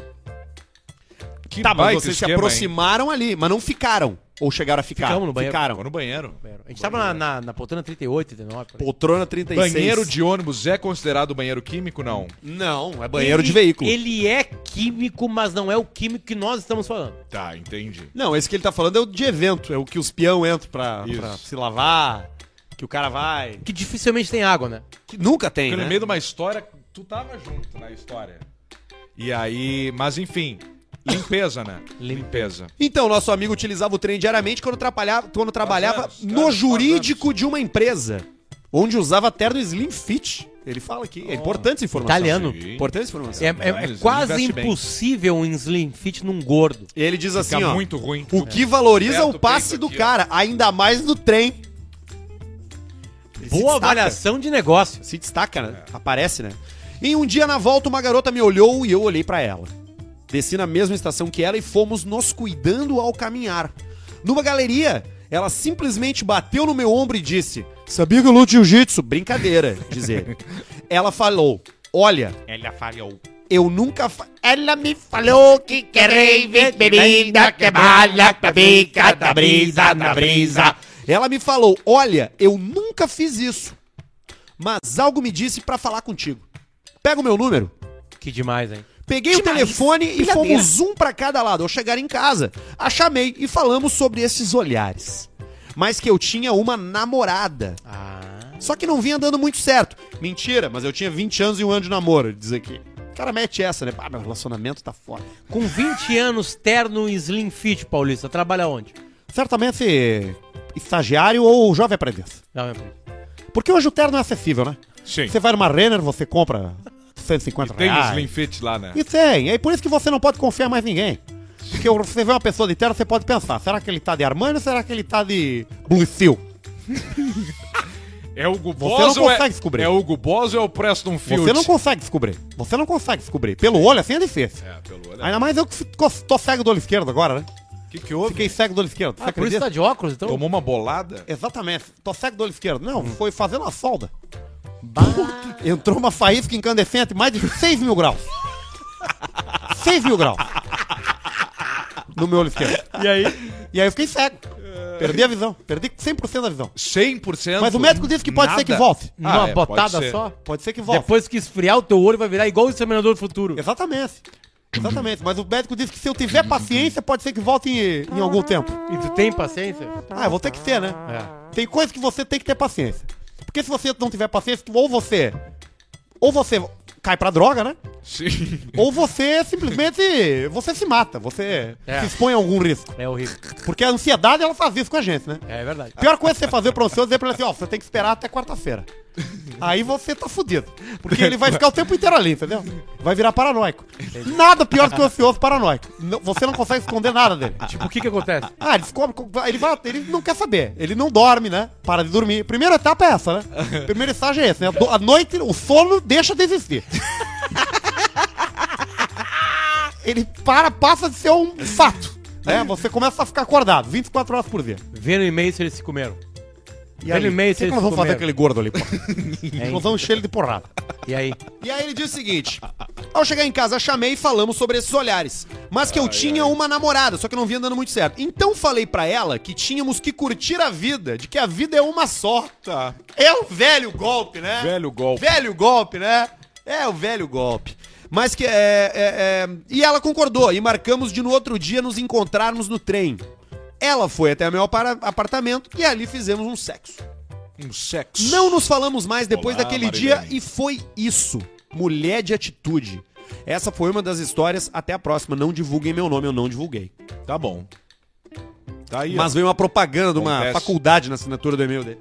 Que Tá, mas vocês se esquema, hein? aproximaram ali, mas não ficaram. Ou chegaram a ficar? Ficamos no banheiro. Ficaram. Ficou no banheiro. A gente tava na, na, na poltrona 38, 39. por aí. Poltrona 36. Banheiro de ônibus é considerado banheiro químico? Não. Não, é banheiro Ele- de veículo. Ele é químico, mas não é o químico que nós estamos falando. Tá, entendi. Não, esse que ele tá falando é o de evento. É o que os peão entram pra, pra se lavar. Que o cara vai. Que dificilmente tem água, né? Que nunca tem, Porque né? no meio de uma história, tu tava junto na história. E aí, mas enfim, limpeza, né? Limpeza. Então, nosso amigo utilizava o trem diariamente quando trabalhava, quando trabalhava anos, no anos, jurídico de uma empresa, onde usava terno Slim Fit. Ele fala aqui. É importante essa informação. Italiano. Sim. Importante essa informação. É, é- é quase investem bem. impossível um slim fit num gordo. Ele diz assim, Fica ó. muito ruim. O que valoriza Aperta o passe do aqui, ó. cara, ainda mais no trem. Ele Boa avaliação de negócio. Se destaca, né? Aparece, né? E um dia na volta, uma garota me olhou e eu olhei pra ela. Desci na mesma estação que ela e fomos nos cuidando ao caminhar. Numa galeria, ela simplesmente bateu no meu ombro e disse: Sabia que eu luto jiu-jitsu? Brincadeira, diz ele. ela falou: Olha, Ela falhou. eu nunca. Fa... Ela me falou que quer ver bebida que bala, que bica da brisa, na brisa. Ela me falou: Olha, eu nunca fiz isso. Mas algo me disse pra falar contigo. Pega o meu número. Que demais, hein? Peguei o telefone e fomos um pra cada lado. Ao chegar em casa, a chamei e falamos sobre esses olhares. Mas que eu tinha uma namorada. Ah. Só que não vinha dando muito certo. Mentira, mas eu tinha 20 anos e um ano de namoro, diz aqui. O cara mete essa, né? Ah, meu relacionamento tá foda. Com 20 anos, terno e slim fit, Paulista, trabalha onde? Certamente estagiário ou jovem aprendiz. Meu primo. Porque hoje o terno é acessível, né? Sim. Você vai numa Renner, você compra 150 Tem reais. Slim Fit lá, né? E tem. É por isso que você não pode confiar mais em ninguém. Porque você vê uma pessoa de terno, você pode pensar, será que ele tá de Armani ou será que ele tá de Blue Seal? É o Guboso Você não ou consegue é, descobrir. É o Guboso ou é o Preston Field? Você não consegue descobrir. Você não consegue descobrir. Pelo olho assim é difícil. É, pelo olho. Ainda mais eu que tô cego do olho esquerdo agora, né? O que que houve? Fiquei cego do olho esquerdo. Você Ah, por isso tá de óculos, então? Tomou uma bolada? Exatamente. Tô cego do olho esquerdo. Não, foi fazendo a solda. Entrou uma faísca incandescente, mais de 6 mil graus. 6 mil graus. No meu olho esquerdo. E aí? E aí eu fiquei cego. Perdi a visão. Perdi 100% da visão. 100%? Mas o médico disse que pode ser que Nada. volte. Numa Ah, é, botada ser. só? Pode ser que volte. Depois que esfriar o teu olho, vai virar igual o Exterminador do Futuro. Exatamente. Exatamente. Mas o médico disse que se eu tiver paciência, pode ser que volte em, em algum tempo. E tu tem paciência? Ah, eu vou ter que ter, né? É. Tem coisas que você tem que ter paciência. Porque se você não tiver paciência, ou você. Ou você cai pra droga, né? Sim. Ou você simplesmente. Você se mata, você É. se expõe a algum risco. É horrível. Porque a ansiedade, ela faz isso com a gente, né? É verdade. A pior coisa que você fazer pro ansioso é dizer pra ele assim, ó, você tem que esperar até quarta-feira. Aí você tá fudido. Porque ele vai ficar o tempo inteiro ali, entendeu? Vai virar paranoico. Nada pior que o ansioso paranoico. Não- Você não consegue esconder nada dele. Tipo, o que que acontece? Ah, ele descobre, ele, vai, ele não quer saber. Ele não dorme, né? Para de dormir. Primeira etapa é essa, né? Primeiro estágio é esse, né? Do- A noite, o sono deixa de existir. Ele para, passa de ser um fato. Né? Você começa a ficar acordado 24 horas por dia. Vê no e-mail se eles se comeram. E aí, no e-mail o se que, que nós vamos fazer aquele gordo ali, pô? Nós vamos encher ele de porrada. E aí? E aí ele diz o seguinte: Ao chegar em casa, chamei e falamos sobre esses olhares. Mas que eu tinha uma namorada, só que não vinha dando muito certo. Então falei pra ela que tínhamos que curtir a vida, de que a vida é uma só. Tá. É o velho golpe, né? Velho golpe. Velho golpe, né? É o velho golpe. Mas que é, é, é, E ela concordou e marcamos de no outro dia nos encontrarmos no trem. Ela foi até meu apartamento e ali fizemos um sexo. Um sexo. Não nos falamos mais depois Olá, daquele Marilene. dia e foi isso. Mulher de atitude. Essa foi uma das histórias. Até a próxima. Não divulguem meu nome, eu não divulguei. Tá bom. Tá aí, Mas ó. veio uma propaganda de uma faculdade na assinatura do e-mail dele.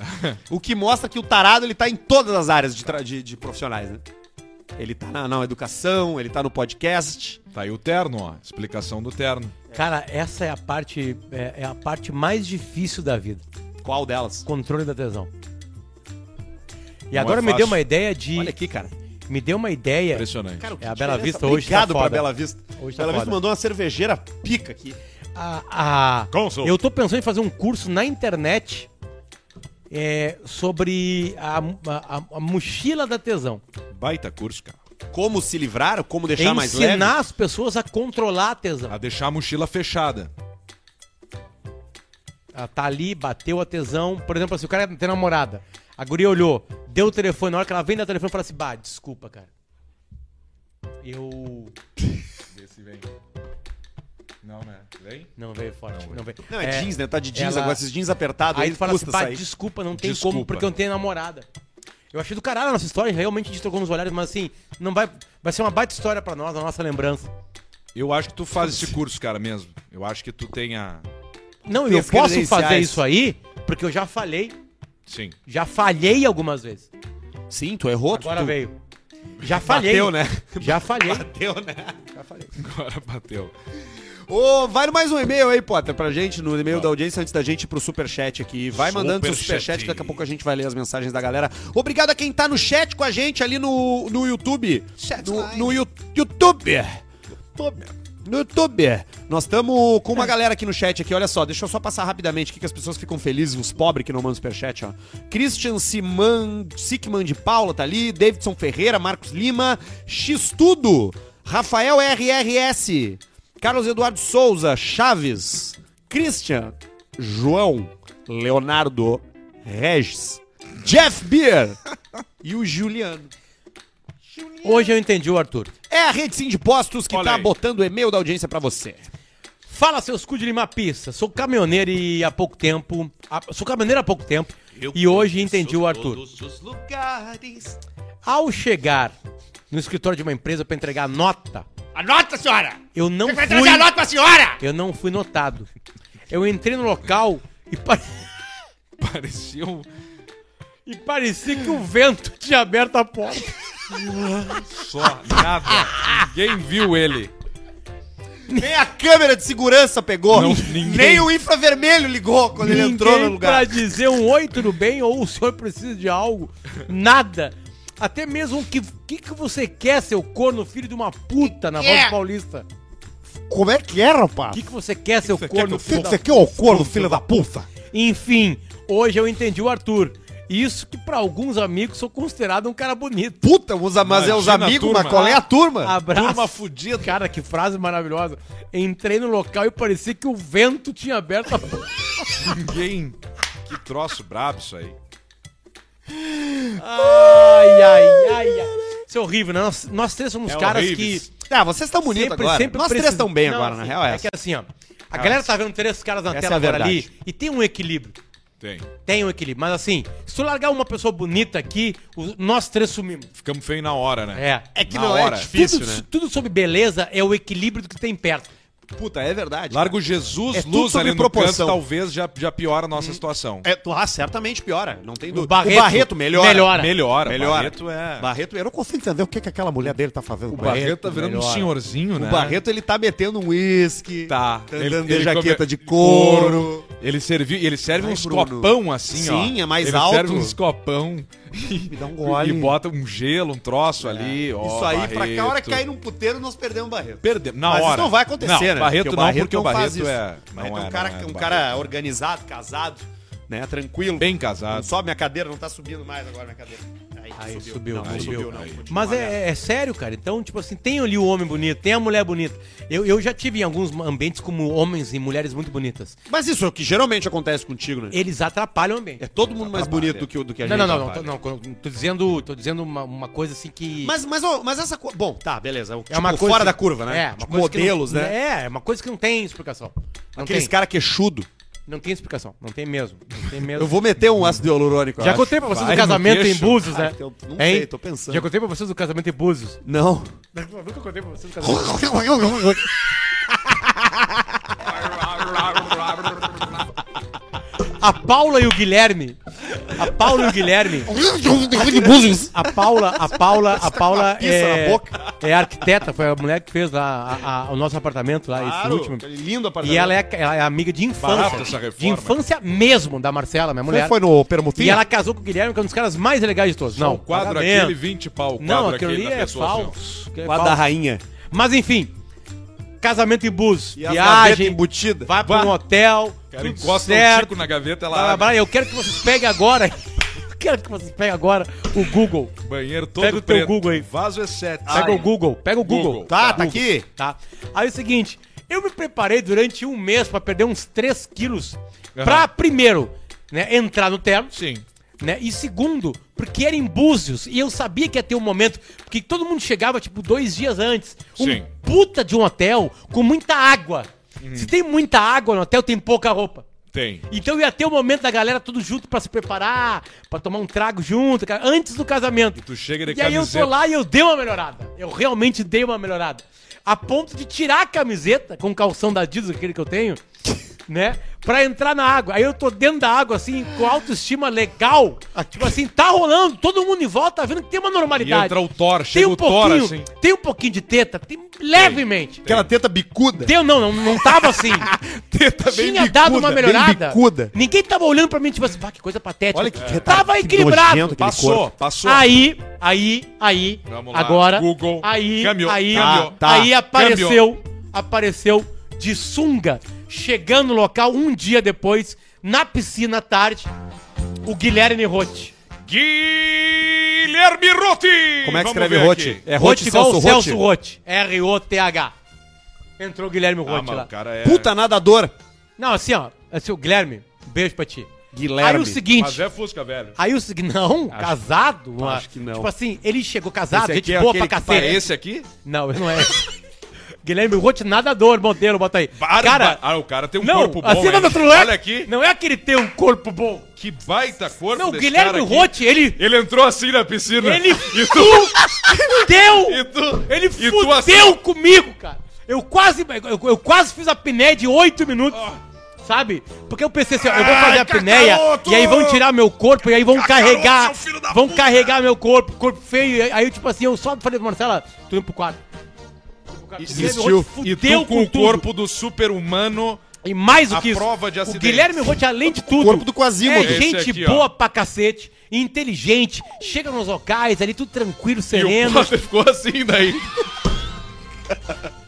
o que mostra que o tarado ele tá em todas as áreas de, tra- de- de profissionais, né? Ele tá na, na educação, ele tá no podcast. Tá aí o terno, ó. Explicação do terno. Cara, essa é a parte é, é a parte mais difícil da vida. Qual delas? Controle da tesão. E Não agora é me fácil. deu uma ideia de Olha aqui, cara. me deu uma ideia. Impressionante. Cara, É a? Bela Vista hoje Obrigado tá pra foda. Bela Vista. Hoje tá Bela Vista foda. mandou uma cervejeira pica aqui. A, a- Consul. eu tô pensando em fazer um curso na internet é, sobre a, a- a mochila da tesão. Baita curso, cara. Como se livrar, como deixar mais leve. Ensinar as pessoas a controlar a tesão. A deixar a mochila fechada. Ela tá ali, bateu a tesão. Por exemplo, assim, o cara tem namorada. A guria olhou, deu o telefone. Na hora que ela vem dar o telefone, fala assim: Bah, desculpa, cara. Eu. Vê se vem. Não, né? Vem? Não veio forte. Não, veio. Não, é, jeans, né? Tá de jeans ela- agora, esses jeans apertados Aí aí, ele fala assim: Bah, sair. desculpa, não tem Desculpa. como, porque eu não tenho namorada. Eu achei do caralho a nossa história, realmente a gente trocou nos olhares, mas assim, não vai, vai ser uma baita história pra nós, a nossa lembrança. Eu acho que tu faz esse curso, cara, mesmo. Eu acho que tu tenha. Não, eu posso credenciais. fazer isso aí, porque eu já falhei, Sim. já falhei algumas vezes. Sim, tu errou. tu- Agora tu veio. Já falhei. Bateu, né? Já falhei. Bateu, né? Agora bateu. Ô, vai mais um e-mail aí, Potter, pra gente, no e-mail da audiência, antes da gente ir pro superchat aqui. Vai mandando seu Superchat. que daqui a pouco a gente vai ler as mensagens da galera. Obrigado a quem tá no chat com a gente ali no, no YouTube. No, no Yu- YouTube. No YouTube. Nós estamos com uma galera aqui no chat aqui, olha só, deixa eu só passar rapidamente aqui que as pessoas ficam felizes, os pobres que não mandam superchat, ó. Christian Siman, Sickman de Paula tá ali, Davidson Ferreira, Marcos Lima, X Tudo, Rafael RRS, Carlos Eduardo Souza, Chaves, Christian, João, Leonardo Regis, Jeff Beer e o Juliano. Hoje eu entendi o Arthur. É a rede Sim de Postos que Olha tá aí. botando o e-mail da audiência pra você. Fala, seus cu de limar pista. Sou caminhoneiro e há pouco tempo. há- sou caminhoneiro há pouco tempo. e hoje entendi o Arthur. Ao chegar no escritório de uma empresa pra entregar nota, Anota, senhora! eu não Vai fui. trazer a nota pra senhora! Eu não fui notado. Eu entrei no local e, pa- Parecia um. e parecia que o vento tinha aberto a porta. Só nada. Ninguém viu ele. Nem a câmera de segurança pegou. Não, ninguém. Nem o infravermelho ligou quando ele entrou no Ninguém lugar. Pra dizer um oi, tudo bem, ou o senhor precisa de algo. Nada. Até mesmo o que, que, que você quer, seu corno, filho de uma puta, na voz paulista? Como é que é, O rapaz? que, que você quer, seu quer corno, que eu filho Você da quer o corno, filho da puta? Enfim, hoje eu entendi o Arthur. Isso que pra alguns amigos sou considerado um cara bonito. Puta, os, mas é os Imagina a amigos, turma. mas qual é a turma? Abraço. Turma fudida. Cara, que frase maravilhosa. Entrei no local e parecia que o vento tinha aberto a. Ninguém. Que troço brabo isso aí. Ai, ai, ai, ai. Isso é horrível, né? Nós, nós três somos É caras horríveis. que. Ah, vocês estão bonitos sempre- agora. sempre Nós três estão bem Não, agora, na assim, real é É essa. que assim, ó. A galera tá vendo três caras na Essa tela é a agora ali verdade. e tem um equilíbrio. Tem. Tem um equilíbrio. Mas assim, se tu largar uma pessoa bonita aqui, nós três sumimos. Ficamos feios na hora, né? É. É que Na não hora. é difícil, tudo, né? tudo sobre beleza é o equilíbrio do que tem perto. Puta, é verdade. Larga o Jesus É tudo luz sobre ali no canto, proporção. talvez já, já piora a nossa situação. É, tu- ah, certamente piora, não tem dúvida. Barreto melhora. melhora. Melhora. Melhora. Barreto é... Barreto, eu não consigo entender o que, que aquela mulher dele tá fazendo. O ele. Barreto tá virando um melhora. senhorzinho, né? O Barreto, ele tá metendo um uísque. Tá. Tá andando de come- jaqueta de couro. Ele, servi, ele serve Ai, uns Bruno. copão assim, ó. Sim, é mais ele alto. serve uns copão Me dá um gole. e bota um gelo, um troço ali. ó, Isso aí, pra Barreto. cá, a hora que cair num puteiro, nós perdemos o Barreto. Perdemos. Na Mas hora. isso não vai acontecer, não, né? Barreto não, porque o faz Barreto isso. é... Barreto Não é um é, cara, não é, um Barreto. cara organizado, casado, né? Tranquilo. Bem Não casado. sobe minha cadeira, não tá subindo mais agora minha cadeira. Aí subiu, não, subiu, subiu. não. Mas é, é sério, cara. Então, tipo assim, tem ali o homem bonito, tem a mulher bonita. Eu, eu já tive em alguns ambientes como homens e mulheres muito bonitas. Mas isso é o que geralmente acontece contigo, né? Eles atrapalham o ambiente. É todo mundo mais bonito do que, o- do que a Não, gente. não, não, não, tô, não, tô dizendo, tô dizendo uma, uma coisa assim que. Mas, mas, ó, mas essa coisa. Bom, tá, beleza. é uma Tipo, coisa fora que- da curva, né? É, uma Tipo, modelos, não, né? É, é uma coisa que não tem explicação. Não Aqueles tem. cara queixudo. Não tem explicação. Não tem mesmo. Não tem mesmo. Eu vou meter um ácido hialurônico. Já acho. contei pra vocês Vai do no casamento em. Búzios, né? eu não Hein? sei, tô pensando. Já contei pra vocês do casamento em Búzios. Não. Nunca contei pra vocês do casamento. A Paula e o Guilherme. A Paula e o Guilherme. A Paula, a Paula, a Paula é, é arquiteta, foi a mulher que fez lá a- a- o nosso apartamento lá, esse Claro, último. aquele lindo apartamento. E ela é, ela é amiga de infância. reforma. De infância mesmo da Marcela, minha mulher. Foi no E Permutinho? ela casou com o Guilherme, que é um dos caras mais legais de todos. Não, o quadro pagamento. aquele, 20 pau. O quadro Não, aquilo aquele ali da é pessoa, assim, ó. falso. Aquilo é Quadro da falso. rainha. Mas enfim, casamento em bus, E viagem, embutidas. vai pra um hotel, O cara encosta o certo. tico na gaveta, ela blá, abre. Eu quero que vocês peguem agora. eu quero que vocês peguem agora o Google. Banheiro todo Pega o teu preto. Google aí. Vaso é 7. Pega o Google, pega o Google. Google. Tá, tá aqui. Tá. Aí é o seguinte, eu me preparei durante um mês pra perder uns 3 quilos. Pra, primeiro, né, entrar no terno. Sim. Né? E segundo, porque era em Búzios e eu sabia que ia ter um momento, porque todo mundo chegava tipo dois dias antes. Sim. Um puta de um hotel com muita água. Se tem muita água no hotel, tem pouca roupa. Tem. Então ia ter o momento da galera tudo junto pra se preparar, pra tomar um trago junto, antes do casamento. Tu chega de E aí eu camiseta. tô lá e eu dei uma melhorada. Eu realmente dei uma melhorada. A ponto de tirar a camiseta com o calção da Adidas, aquele que eu tenho, né? Pra entrar na água. Aí eu tô dentro da água, assim, com autoestima legal. Tipo assim, tá rolando, todo mundo em volta tá vendo que tem uma E normalidade. entra o Thor, tem chega um o Thor assim. tem um pouquinho de teta, tem levemente. Aquela teta bicuda. Deu, não, não, não tava assim. Teta bem Tinha dado uma bem melhorada. bicuda. Ninguém tava olhando pra mim, tipo assim, pá, que coisa patética. Olha que retardo, Tava que equilibrado. nojento Passou, corpo. passou. Aí, aí, aí, Vamos lá, agora, Google, aí, câmbio, aí, câmbio, tá, aí apareceu, apareceu de sunga, chegando no local um dia depois, na piscina à tarde, o Guilherme Rotti. Guilherme Rotti! Como é que Vamos escreve ver Rotti? aqui. É Rotti igual Celso o Celso Rotti? R-O-T-H. Entrou o Guilherme Ah, Rotti mas lá. o cara é... Puta nadador. Não, assim, ó, assim, o Guilherme, um beijo pra ti. Guilherme. Aí o seguinte, Mas é Fusca, velho. Aí o seguinte, não, casado. uma- acho que não. Tipo assim, ele chegou casado, Esse aqui gente é boa aquele pra que cacete. É esse aqui? Não, ele não é. Guilherme Rotti, nadador, modelo, bota aí. Barba. Cara, Ah, o cara tem um não, corpo bom, assim hein? não, não é, Olha aqui. não é que ele tem um corpo bom. Que baita corpo Não, o Guilherme. Rotti, ele, Ele entrou assim na piscina. ele E tu... fudeu, E tu... ele e tu fudeu assim, comigo, cara. Eu quase, eu, eu quase fiz a piné de 8 minutos. Sabe? Porque eu pensei assim, ó, eu vou fazer a pinéia cacaroto! e aí vão tirar meu corpo e aí vão Cacaroto, carregar. Vão puta! carregar meu corpo, corpo feio. Aí, tipo assim, eu só falei pra Marcela, tu indo pro quarto. Desistiu. E tu com o tudo. corpo do super-humano. E mais do a que isso, prova de o. Guilherme Roth, além de tudo, corpo do Quasimodo. é gente aqui, ó. boa pra cacete, inteligente, chega nos locais ali, tudo tranquilo, E o sereno. Potter ficou assim daí.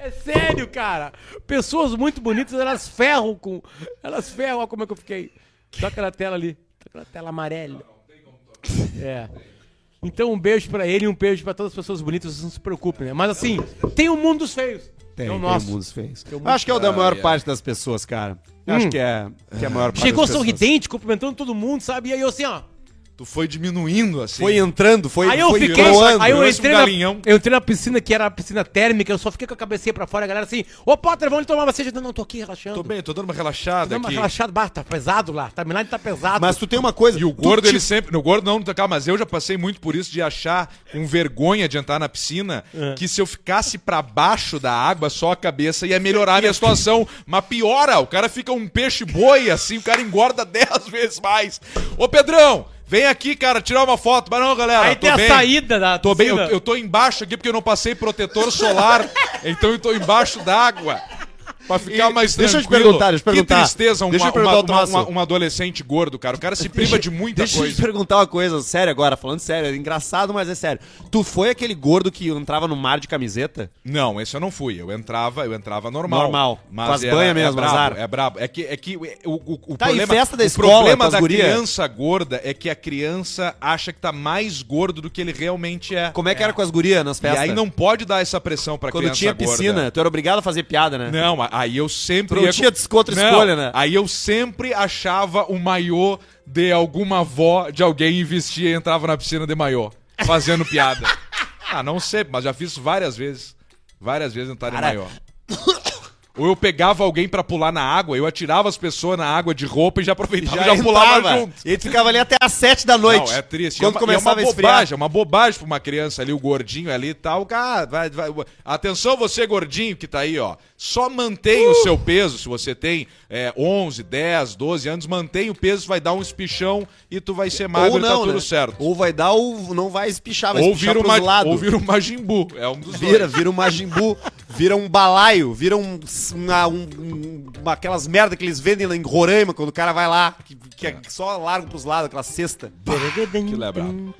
É sério, cara. Pessoas muito bonitas, elas ferram com. Elas ferram, olha como é que eu fiquei. Toca na tela ali. Toca na tela amarela. É. Então um beijo pra ele e um beijo pra todas as pessoas bonitas, vocês não se preocupem, né? Mas assim, tem o mundo dos feios. Tem, é o tem nosso. mundos feios. Tem mundo- Acho que é o da maior parte das pessoas, cara. Acho Hum. que é, que é a maior parte Chegou das pessoas. sorridente, cumprimentando todo mundo, sabe? E aí eu assim, ó. Tu foi diminuindo assim. Foi entrando, foi Aí eu foi fiquei, croando. aí eu parece um entrei, na, galinhão. eu entrei na piscina, que era a piscina térmica, eu só fiquei com a cabecinha pra fora, a galera assim, ô Potter, vamos tomar uma cerveja. Não, tô aqui relaxando. Tô bem, tô dando uma Tô relaxada dando uma aqui. relaxada, bah, tá pesado lá, tá milagre tá pesado. Mas tu tem uma coisa... E o gordo, te- ele sempre. No gordo não, calma, mas eu já passei muito por isso de achar com vergonha de entrar na piscina É. que se eu ficasse pra baixo da água, só a cabeça ia melhorar a minha situação. Mas piora, o cara fica um peixe boi assim, o cara engorda 10 vezes mais. Ô Pedrão, vem aqui, cara, tirar uma foto. Mas não, galera, aí tô tem a bem. saída da Tô bem, eu, eu tô embaixo aqui porque eu não passei protetor solar, então eu tô embaixo d'água. Pra ficar E mais deixa eu te tranquilo. perguntar, deixa eu perguntar. Que tristeza um, Deixa eu uma, perguntar, uma, uma- um adolescente gordo, cara. O cara se priva de muita Deixa eu coisa. te perguntar uma coisa séria agora, falando sério, é engraçado, mas é sério. Tu foi aquele gordo que entrava no mar de camiseta? Não, esse eu não fui. Eu entrava, eu entrava normal. Normal. Mas Com as banhas é mesmo, brabo, azar. É brabo. É que, é que o, o, o Tá, e problema, festa da o escola, problema com as da guria? criança gorda é que a criança acha que tá mais gordo do que ele realmente é. Como é que era com as gurias nas E festas? aí não pode dar essa pressão pra Quando criança tinha gorda. piscina, tu era obrigado a fazer piada, né? Não, aí eu sempre. Não tinha desconto, Não, escolha, né? Aí eu sempre achava o maiô de alguma avó de alguém e vestia e entrava na piscina de maiô, fazendo piada. ah, não sei, mas já fiz várias vezes. Várias vezes entrar Cara. maiô. Ou eu pegava alguém pra pular na água, eu atirava as pessoas na água de roupa e já aproveitava Já, e já, pulava entrava. junto. E ele ficava ali até às sete da noite. Não, é triste. Quando é uma, começava e é uma bobagem, é uma bobagem pra uma criança ali, o gordinho ali e tal. Cara, vai, vai. Atenção, você gordinho que tá aí, ó. Só mantém Uh! o seu peso. Se você tem é, 11, 10, 12 anos, mantém o peso, vai dar um espichão e tu vai ser magro e tá tudo né? certo. Ou vai dar ou não vai espichar, vai Ou espichar vira, pros uma, lados. ou vira um Majimbu. É um dos Vira, dois. vira um Majimbu, vira um balaio, vira um, uma, um- um- uma- aquelas merda que eles vendem lá em Roraima, quando o cara vai lá, que, que é só largo pros lados, aquela cesta. Que lembrado.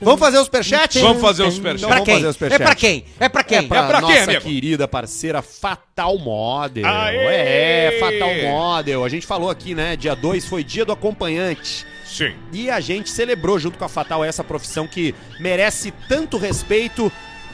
Vamos fazer o superchat? Vamos fazer o superchat. Então Pra quem? fazer o É superchat. pra quem? É pra quem? É pra, É pra quem, nossa amigo? querida parceira Fatal Model. Aê! É, Fatal Model. A gente falou aqui, né? Dia 2 foi dia do acompanhante. Sim. E a gente celebrou junto com a Fatal essa profissão que merece tanto respeito,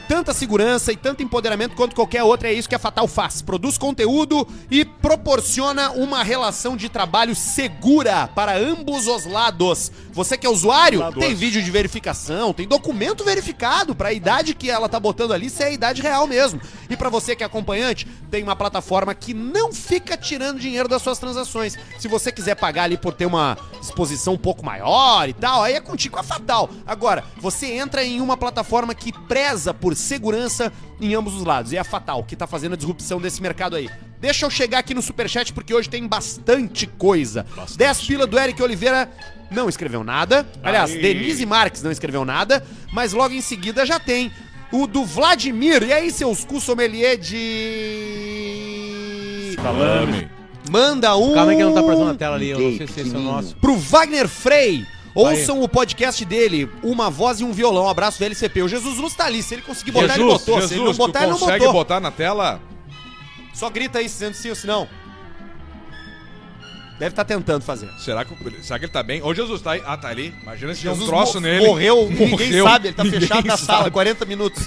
tanta segurança e tanto empoderamento quanto qualquer outra. É isso que a Fatal faz. Produz conteúdo e proporciona uma relação de trabalho segura para ambos os lados. Você que é usuário, tem vídeo de verificação, tem documento verificado para a idade que ela tá botando ali, se é a idade real mesmo. E para você que é acompanhante, tem uma plataforma que não fica tirando dinheiro das suas transações. Se você quiser pagar ali por ter uma exposição um pouco maior e tal, aí é contigo a Fatal. Agora, você entra em uma plataforma que preza por segurança em ambos os lados. E é a Fatal que tá fazendo a disrupção desse mercado aí. Deixa eu chegar aqui no superchat porque hoje tem bastante coisa. 10 pila do Eric Oliveira não escreveu nada. Aliás, Aí. Denise Marques não escreveu nada, mas logo em seguida já tem o do Vladimir. E aí, seus cu sommelier de... Salame. Manda um Calma aí que não tá aparecendo na tela ali, eu não sei se esse é o nosso. pro Wagner Frey. Ouçam o podcast dele, Uma Voz e um Violão. Abraço do LCP. O Jesus Luz tá ali. Se ele conseguir botar, ele botou. se ele não Jesus, botar, ele não consegue botou. botar na tela? Só grita aí, dizendo sim ou se não. Deve estar tentando fazer. Será que, será que ele tá bem? Ô, Jesus, tá aí? Ah, tá ali. Imagina se tem um Jesus troço nele. morreu, ninguém Morreu, sabe. Ele tá ninguém fechado na sala, sabe. 40 minutos.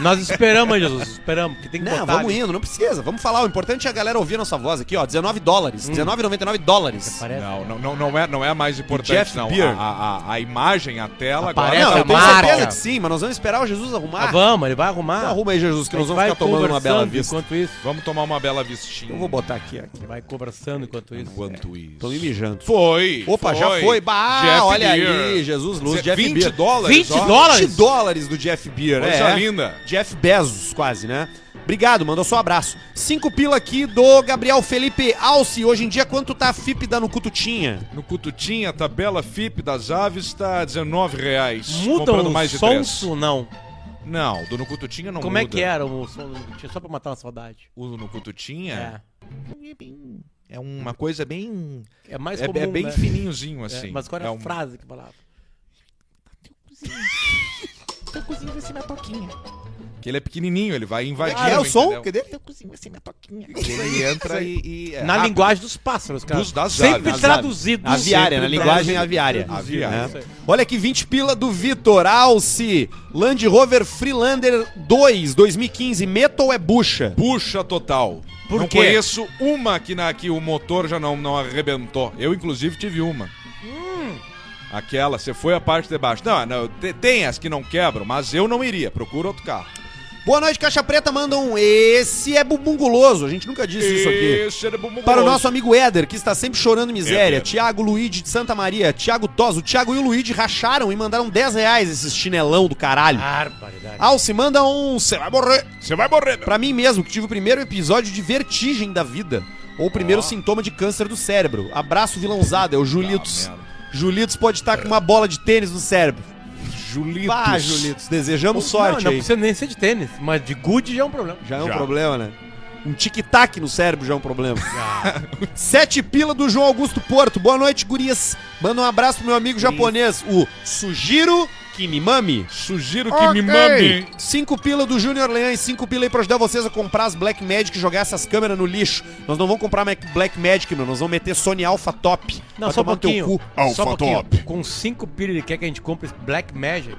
Nós esperamos, Jesus, esperamos, que tem que Não, botar vamos ali. indo, não precisa. Vamos falar. O importante é a galera ouvir a nossa voz aqui, ó. 19 dólares. 19,99 dólares. Parece. Não, não, não, não, é, não é a mais importante, não. A, a, a imagem, a tela, Aparece Não, agora. eu tenho marca. certeza que sim, mas nós vamos esperar o Jesus arrumar. Ah, vamos, ele vai Então arrumar. arruma aí, Jesus, que A nós vamos ficar tomando uma bela vista. Enquanto isso, Vamos tomar uma bela vistinha. Eu vou botar aqui, ó. ele vai conversando enquanto isso. Enquanto isso. Tô me mijando. Foi. Opa, já foi. Bah, Jeff olha Beer. aí, Jesus Luz, Jeff 20 Beer. dólares. 20 ó. dólares? 20 dólares do Jeff Beer, Coisa é. linda. Jeff Bezos, quase, né? Obrigado, mandou só um abraço. Cinco pila aqui do Gabriel Felipe Alce. Hoje em dia, quanto tá a FIP da no Cututinha? No Cututinha, a tabela FIP das aves tá 19 reais. Muda comprando o mais de sonso, não. Não, do Nucututinha não Como é muda. que era o som? Tinha só pra matar uma saudade. O Nucututinha É. é. bem- é uma coisa bem. É mais É, comum, é bem né? fininhozinho, É, assim. mas qual era é a um- frase que falava? Teu cozinho vai ser minha toquinha. Que ele é pequenininho, ele vai invadir. Ah, é o som? Cadê? Teu cozinho vai ser minha toquinha. Ele entra e. e é Na rápido. linguagem dos pássaros, cara. Dos- das Sempre aves. traduzido. Aviária, na linguagem aviária. Aviária. É. Olha aqui, 20 pila do Vitor Alce. Land Rover Freelander 2, 2015. Metal é bucha. Puxa total. Por não quê? conheço uma que, na, que o motor já não, não arrebentou. Eu, inclusive, tive uma. Hum. Aquela, você foi a parte de baixo. Não, não, te- tem as que não quebram, mas eu não iria. Procura outro carro. Boa noite, Caixa Preta. Manda um. Esse é bumbum guloso. A gente nunca disse isso aqui. Esse era Para o nosso amigo Éder, que está sempre chorando miséria. Éder. Tiago Luigi de Santa Maria. Tiago Toso. O Tiago e o Luigi racharam e mandaram 10 reais esses chinelão do caralho. Barbaridade. Alce, manda um. Você vai morrer. Você vai morrer. Pra mim mesmo, que tive o primeiro episódio de vertigem da vida. Ou o primeiro sintoma de câncer do cérebro. Abraço vilãozada, é o Julitos. Ah. Julitos pode estar com uma bola de tênis no cérebro. Julitos. Vá, Julitos, desejamos sorte não, não aí. precisa nem ser de tênis, mas de good já é um problema. Já é um Já. problema, né? Um tic-tac no cérebro já é um problema. Sete pila do João Augusto Porto. Boa noite, gurias. Manda um abraço pro meu amigo japonês, o Sugiro Kimimami. Sugiro que me mame. Cinco pila do Júnior Leão e cinco pila aí pra ajudar vocês a comprar as Black Magic e jogar essas câmeras no lixo. Nós não vamos comprar Mac- Black Magic, meu. Nós vamos meter Sony Alpha Top. Não, Vai só um tomar no teu pouquinho. Só um pouquinho. Com cinco pilhas ele quer que a gente compre esse Black Magic.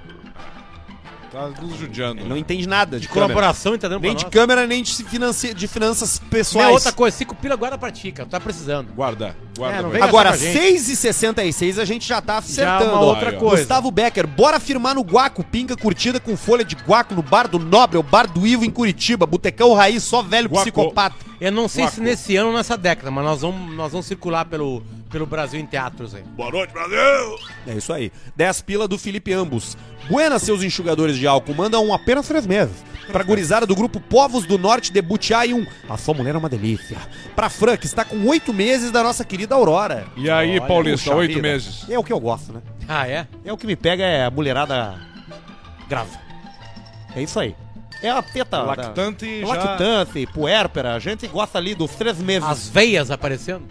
Tá nos judiando. Ele não entende nada de, De colaboração, tá dando Nem de nós. câmera, nem de, financi- de finanças pessoais. outra coisa, cinco pila guarda pra ti, cara. Tá precisando. Guarda, guarda. É, Agora, gastar com a gente. 6,66 a gente já tá Já acertando. uma ó. outra coisa. Gustavo Becker, bora firmar no Guaco, pinga curtida com folha de guaco no bar do Nobre, o bar do Ivo em Curitiba, botecão raiz, só velho Guaco. psicopata. Eu não sei se Guaco. nesse ano ou nessa década, mas nós vamos, nós vamos circular pelo, pelo Brasil em teatros aí. Boa noite, Brasil! É isso aí. 10 pila do Felipe Ambos. Buenas, seus enxugadores de álcool, manda um apenas três meses. Pra gurizada do grupo Povos do Norte de Butiá e um A sua mulher é uma delícia. Pra Fran, que está com oito meses da nossa querida Aurora. E aí, Olha, Paulista, oito meses. É o que eu gosto, né? Ah, é? É o que me pega é a mulherada grávida. É isso aí. É a teta. Lactante da... já... Lactante, puérpera. A gente gosta ali dos três meses. As veias aparecendo.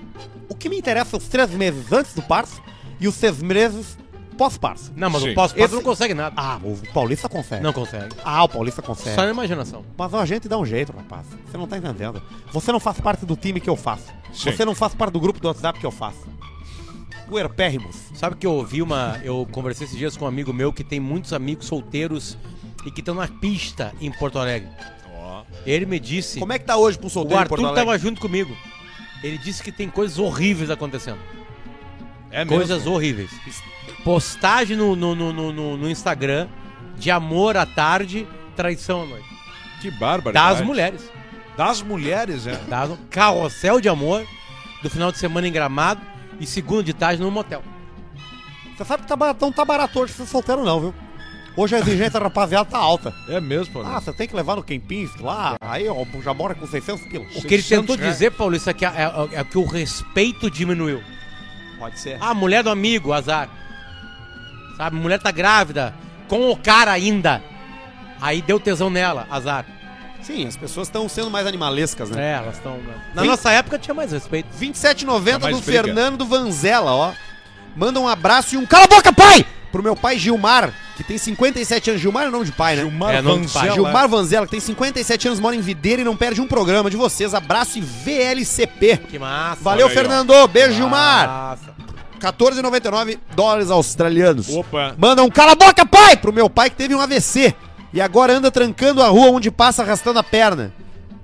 O que me interessa é os três meses antes do parto e os seis meses pós-parto. Não, mas Sim. o pós-parto Esse- não consegue nada. Ah, o Paulista consegue. Não consegue. Ah, o Paulista consegue. Só na imaginação. Mas a gente dá um jeito, rapaz. Você não tá entendendo. Você não faz parte do time que eu faço. Sim. Você não faz parte do grupo do WhatsApp que eu faço. Guerpérrimos. Sabe que eu ouvi uma. Eu conversei esses dias com um amigo meu que tem muitos amigos solteiros e que estão na pista em Porto Alegre. Ele me disse. Como é que tá hoje pro o solteiro em Porto Arthur Alegre? tava junto comigo. Ele disse que tem coisas horríveis acontecendo. É mesmo. Coisas horríveis. Postagem no, no, no, no, no- Instagram de amor à tarde, traição à noite. Que bárbaro. Das mulheres. Das mulheres, é. Das, carrossel de amor do final de semana em Gramado e segunda de tarde no motel. Você sabe que tá, ba- não tá barato hoje ser solteiro não, viu? Hoje a exigência da rapaziada tá alta. É mesmo, Ah, Paulista. você tem que levar no Kempinski lá, aí ó, já mora com 600 quilos. O que ele 600 tentou reais. dizer, Paulo, isso aqui é, é- é que o respeito diminuiu. Pode ser. Ah, mulher do amigo, azar. Sabe, mulher tá grávida, com o cara ainda. Aí deu tesão nela, azar. Sim, as pessoas estão sendo mais animalescas, né? É, elas estão. Na Vim- nossa época tinha mais respeito. 27,90 Tá mais do briga. Fernando Vanzella, ó. Manda um abraço e um cala a boca, pai! Pro meu pai Gilmar, que tem 57 anos. Gilmar é o nome de pai, né? Gilmar É. Vanzella. Gilmar Vanzella, que tem 57 anos, mora em Videira e não perde um programa de vocês. Abraço e VLCP. Que massa. Valeu, Olha aí, ó. Fernando. Beijo, Gilmar. Massa. 14,99 dólares australianos. Opa. Manda um cala a boca, pai! Pro meu pai que teve um AVC. E agora anda trancando a rua onde passa arrastando a perna.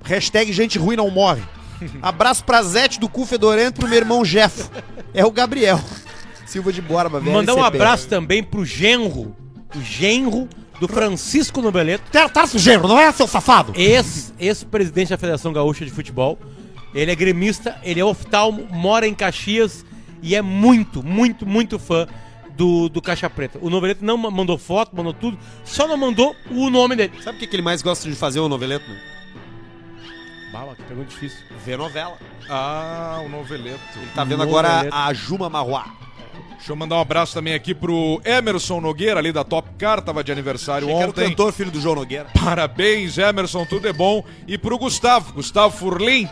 Hashtag gente ruim não morre. Abraço pra Zete do cu fedorento pro meu irmão Jeff. É o Gabriel. Silva de Borba, velho. Mandar um abraço também pro genro. O genro do Francisco Nobeleto. Tá sujeiro, não é, seu safado? Ex- Ex-presidente da Federação Gaúcha de Futebol. Ele é gremista, ele é oftalmo, mora em Caxias e é muito, muito, muito fã do, do Caixa Preta. O Noveleto não ma- mandou foto, mandou tudo, só não mandou o nome dele. Sabe o que, que ele mais gosta de fazer, o noveleto? Né? Bala, que pergunta difícil. Ver novela. Ah, o noveleto. Ele tá vendo Noveleto. agora a Juma Marruá. Deixa eu mandar um abraço também aqui pro Emerson Nogueira, ali da Top Car, tava de aniversário Que era o ontem. cantor, filho do João Nogueira. Parabéns, Emerson, tudo é bom. E pro Gustavo, Gustavo Furlim,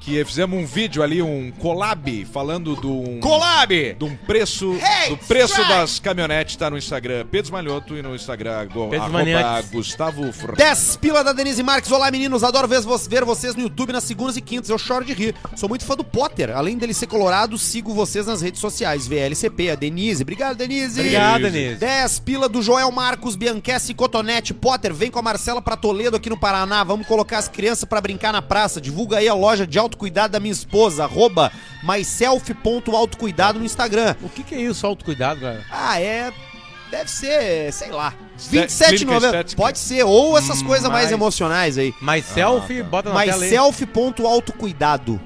que fizemos um vídeo ali, um collab, falando do um, Collab! de um preço, do preço das caminhonetes, tá no Instagram, Pedro Malhoto e no Instagram, go, Pedro arroba. Gustavo Furlim. 10 pila da Denise Marques. Olá, meninos. Adoro ver, ver vocês no YouTube nas segundas e quintas. Eu choro de rir. Sou muito fã do Potter. Além dele ser colorado, sigo vocês nas redes sociais. VLCP, a Denise. Obrigado, Denise. Obrigado, Denise. 10 pila do Joel Marcos Bianchessi Cotonete. Potter, vem com a Marcela pra Toledo aqui no Paraná. Vamos colocar as crianças pra brincar na praça. Divulga aí a loja de autocuidado da minha esposa. Arroba myself.autocuidado no Instagram. O que, que é isso, autocuidado, cara? Ah, é. Deve ser, sei lá. Esté- 27,90. clínica estética. Pode ser. Ou essas Hum, coisas mais mas- emocionais aí. Mais selfie, bota na. MySelf.autocuidado.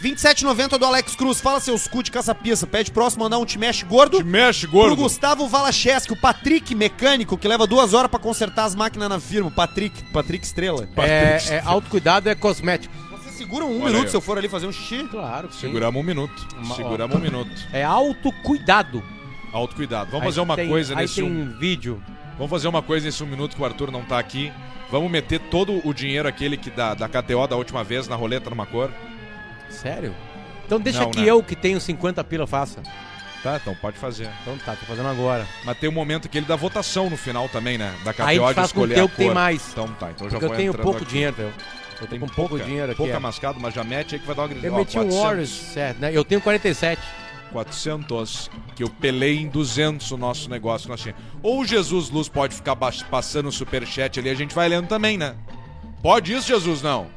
27,90 do Alex Cruz. Fala seus cu de caça-pista. Pede próximo mandar um te mexe gordo. Te mexe, Pro gordo. Gustavo Valacheski, o Patrick mecânico, que leva duas horas pra consertar as máquinas na firma. Patrick, Patrick Estrela. É, é, autocuidado é cosmético. Seguram um Olha minuto aí, se eu for ali fazer um xixi? Claro que sim. Seguramos um minuto. Uma- Seguramos um minuto. É autocuidado. Autocuidado. Vamos Aí fazer uma tem- coisa aí nesse tem um... vídeo. Vamos fazer uma coisa nesse um minuto que o Arthur não tá aqui. Vamos meter todo o dinheiro aquele que da, da KTO da última vez na roleta numa cor. Sério? Então deixa Não, que né? eu, que tenho 50 pila, faça. Tá, então pode fazer. Então tá, tô fazendo agora. Mas tem um momento que ele dá votação no final também, né? Da KTO Aí de faz com o escolher teu a que tem cor. mais. Então tá, então já Porque vou eu tenho entrando pouco aqui. dinheiro, eu. Eu tenho com pouco pouca- dinheiro aqui. Pouca é. mascado, mas já mete aí que vai dar uma Eu grisada. meti um Warriors 7, né? Eu tenho 47. 400, que eu pelei em 200 o nosso negócio que nós tínhamos. Ou o Jesus Luz pode ficar passando o superchat ali, a gente vai lendo também, né? Pode isso, Jesus? Não.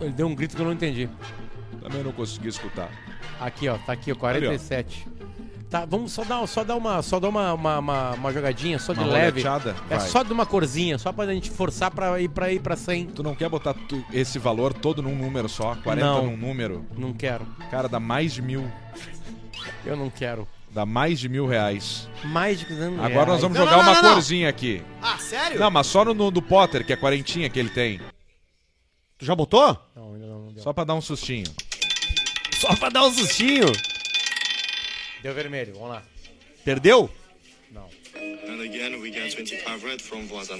Ele deu um grito que eu não entendi. Também não consegui escutar. Aqui, ó, tá aqui, ó, 47. Tá, vamos só dar, só dar uma, só dar uma, uma, uma, uma jogadinha, só de Uma leve. É Vai. só de uma corzinha, só pra gente forçar pra ir pra ir pra 100. Tu não quer botar tu- esse valor todo num número só? 40 Não. num número? Não quero. Cara, dá mais de mil. Eu não quero. Dá mais de mil reais. Mais de 200 Agora reais. nós vamos Não, jogar não, não, uma não, não. corzinha aqui. Ah, sério? Não, mas só no, no do Potter, que é a quarentinha que ele tem. Tu já botou? Não, ainda não, não deu. Só pra dar um sustinho. Só pra dar um sustinho. Deu vermelho, vamos lá. Perdeu? And again, we get 25 red from. Vamos lá.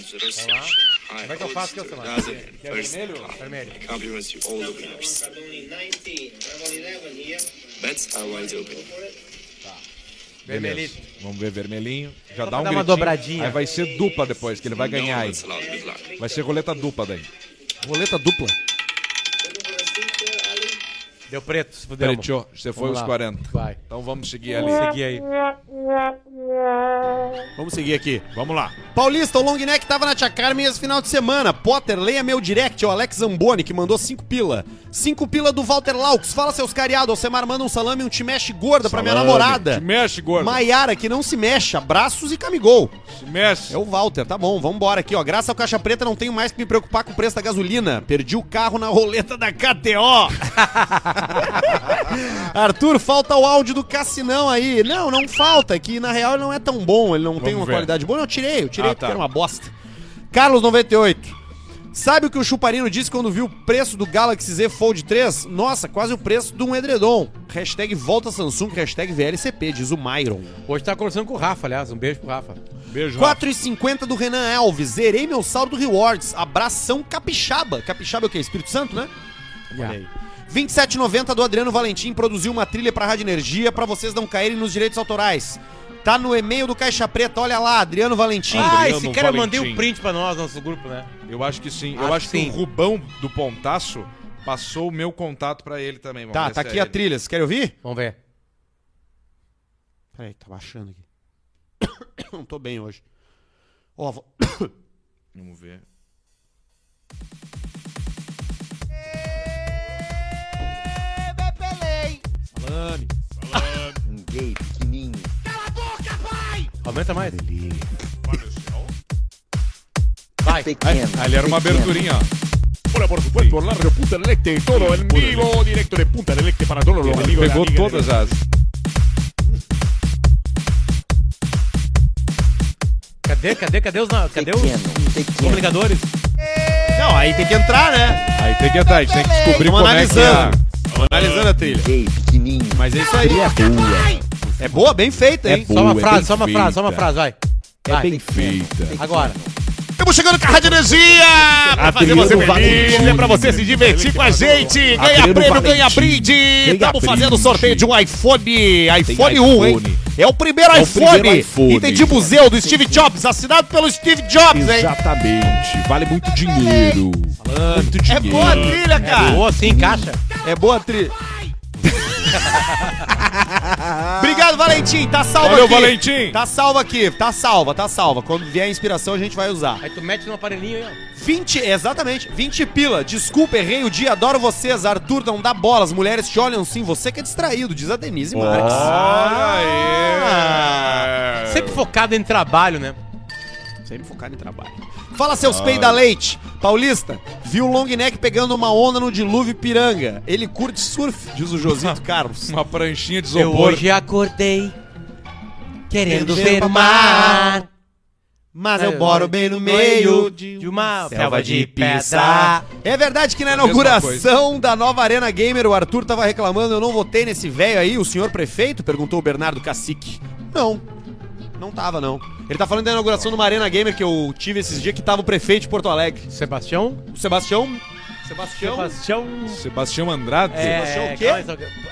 Como é que eu faço que eu sei lá? Quer vermelho? Vermelho. Compliments to all the winners. Bets are wide open. Vermelhito. Vamos ver vermelhinho. Já Só dá pra um dar uma gritinho. dobradinha. Aí vai ser dupla depois, que ele vai ganhar aí. Vai ser roleta dupla daí. Roleta dupla. Deu preto, se fudeu. Preteou, você foi Vamos os lá. 40. Vai. Então vamos seguir ali. Vamos seguir aí. Vamos seguir aqui. Vamos lá. Paulista, o long neck tava na Tia Carmen esse final de semana. Potter, leia meu direct, é o Alex Zamboni, que mandou 5 pila. 5 pila do Walter Laux. Fala, seus cariados. Alcemar manda um salame e um te mexe gorda pra minha Salame. namorada. Te mexe, gordo. Maiara, que não se mexe. Abraços e camigol. Se mexe. É o Walter, tá bom, vambora aqui, ó. Graças ao Caixa Preta não tenho mais que me preocupar com o preço da gasolina. Perdi o carro na roleta da KTO. Arthur, falta o áudio do Cassinão aí. Não, não falta, é que na real ele não é tão bom, ele não tem uma ver. qualidade boa. Não, eu tirei, eu tirei Ah, porque tá. era uma bosta. Carlos 98. Sabe o que o Chuparino disse quando viu o preço do Galaxy Z Fold 3? Nossa, quase o preço de um edredom. Hashtag volta Samsung, hashtag VLCP, diz o Myron. Hoje tá conversando com o Rafa, aliás. Um beijo pro Rafa. Beijo, Rafa. 4,50 do Renan Alves. Zerei meu saldo do Rewards. Abração capixaba. Capixaba é o quê? Espírito Santo, né? Yeah. Olha aí. 27,90 do Adriano Valentim produziu uma trilha pra Rádio Energia pra vocês não caírem nos direitos autorais. Tá no e-mail do Caixa Preta, olha lá, Adriano Valentim. Ah, Adriano esse cara mandei um print pra nós, nosso grupo, né? Eu acho que sim. Eu acho que, sim. o Rubão do Pontaço passou o meu contato pra ele também. Vamos Tá, tá aqui é a ele. trilha. Vocês querem ouvir? Vamos ver. Peraí, tá baixando aqui. Não tô bem hoje. Ó, vou- Vamos ver. Salame. Um gay pequenininho. Aumenta mais. Vai. Pequeno. Ah, ali era uma pequeno. aberturinha, ó. Hola, por supuesto, Largo Punta del Este, todo en vivo, directo de Punta del Este para todos los amigos de- todas as. Cadê, cadê, cadê os, cadê os, comunicadores? Não, aí tem que entrar, né? Aí tem que entrar, a gente tem que descobrir Vamos como é que é. a-. Analisando a trilha. Mas é isso aí. É boa. É boa, bem feita, hein? Só uma Boa, é frase, só uma frase, só uma feita. frase, vai. É Vai. bem feita. Agora. Estamos chegando com a Rádio Energia pra fazer você feliz, é pra você se divertir com a gente. Ganha prêmio, ganha brinde. Estamos fazendo sorteio de um iPhone, iPhone 1, hein? É o primeiro É o iPhone. primeiro iPhone. Item de museu do Steve Jobs, assinado pelo Steve Jobs, hein? Exatamente. Vale muito dinheiro. Muito É dinheiro. boa a trilha, cara. Boa, sim, caixa. É boa a trilha. Obrigado, Valentim. Tá salvo Valeu, aqui. Valentim. Tá salvo aqui. Tá salva, tá salva. Quando vier a inspiração, a gente vai usar. Aí tu mete no aparelhinho aí, ó. 20, exatamente. 20 pila. Desculpa, errei o dia. Adoro vocês. Arthur, não dá bola. As mulheres te olham sim. Você que é distraído, diz a Denise Marques. Olha Ah. aí. Sempre focado em trabalho, né? Sempre focado em trabalho. Fala seus peida leite. Paulista, viu o long neck pegando uma onda no dilúvio Piranga. Ele curte surf, diz o Josito Carlos. Uma pranchinha de Eu isopor. hoje acordei querendo ver o mar. Mas eu moro bem no meio de uma selva de pedra. pizza. É verdade que na inauguração da nova Arena Gamer, o Arthur tava reclamando, eu não votei nesse velho aí, o senhor prefeito? Perguntou o Bernardo Cacique. Não, não tava não. Ele tá falando da inauguração de uma Arena Gamer que eu tive esses dias, que tava o prefeito de Porto Alegre. Sebastião? O Sebastião... Sebastião... Sebastião. Sebastião Andrade. Sebastião o quê?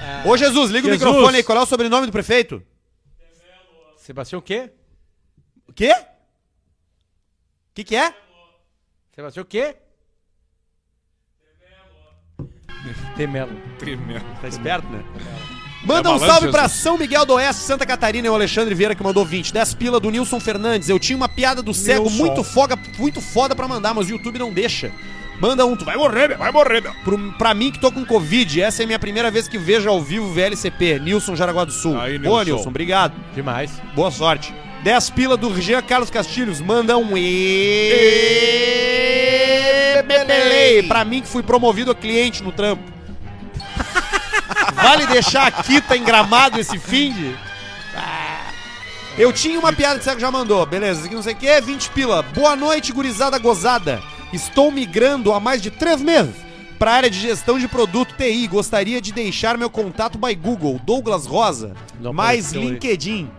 ah, Ô Jesus, liga Jesus. o microfone aí, qual é o sobrenome do prefeito? Sebastião o quê? O quê? O que que é? Sebastião o quê? Temelo. Tremendo. Tá esperto, né? Manda É um salve pra. São Miguel do Oeste, Santa Catarina, é o Alexandre Vieira que mandou 20. 10 pila do Nilson Fernandes. Eu tinha uma piada do cego Nilson. muito foda, muito foda pra mandar, mas o YouTube não deixa. Manda um, tu vai morrer, meu. Vai morrer, meu. Pro, pra mim que tô com Covid, essa é a minha primeira vez que vejo ao vivo o VLCP. Nilson Jaraguá do Sul. Aí, Boa, Nilson. Nilson, obrigado. Demais. Boa sorte. 10 pila do Jean Carlos Castilhos. Manda um e. Pra mim que fui promovido a cliente no trampo. Vale deixar a Kita em gramado esse fim de... Ah. Eu tinha uma piada que o já mandou. Beleza, isso aqui não sei o que. 20 pila. Boa noite, gurizada gozada. Estou migrando há mais de três meses para a área de gestão de produto TI. Gostaria de deixar meu contato by Google, Douglas Rosa, Não mais aí. LinkedIn.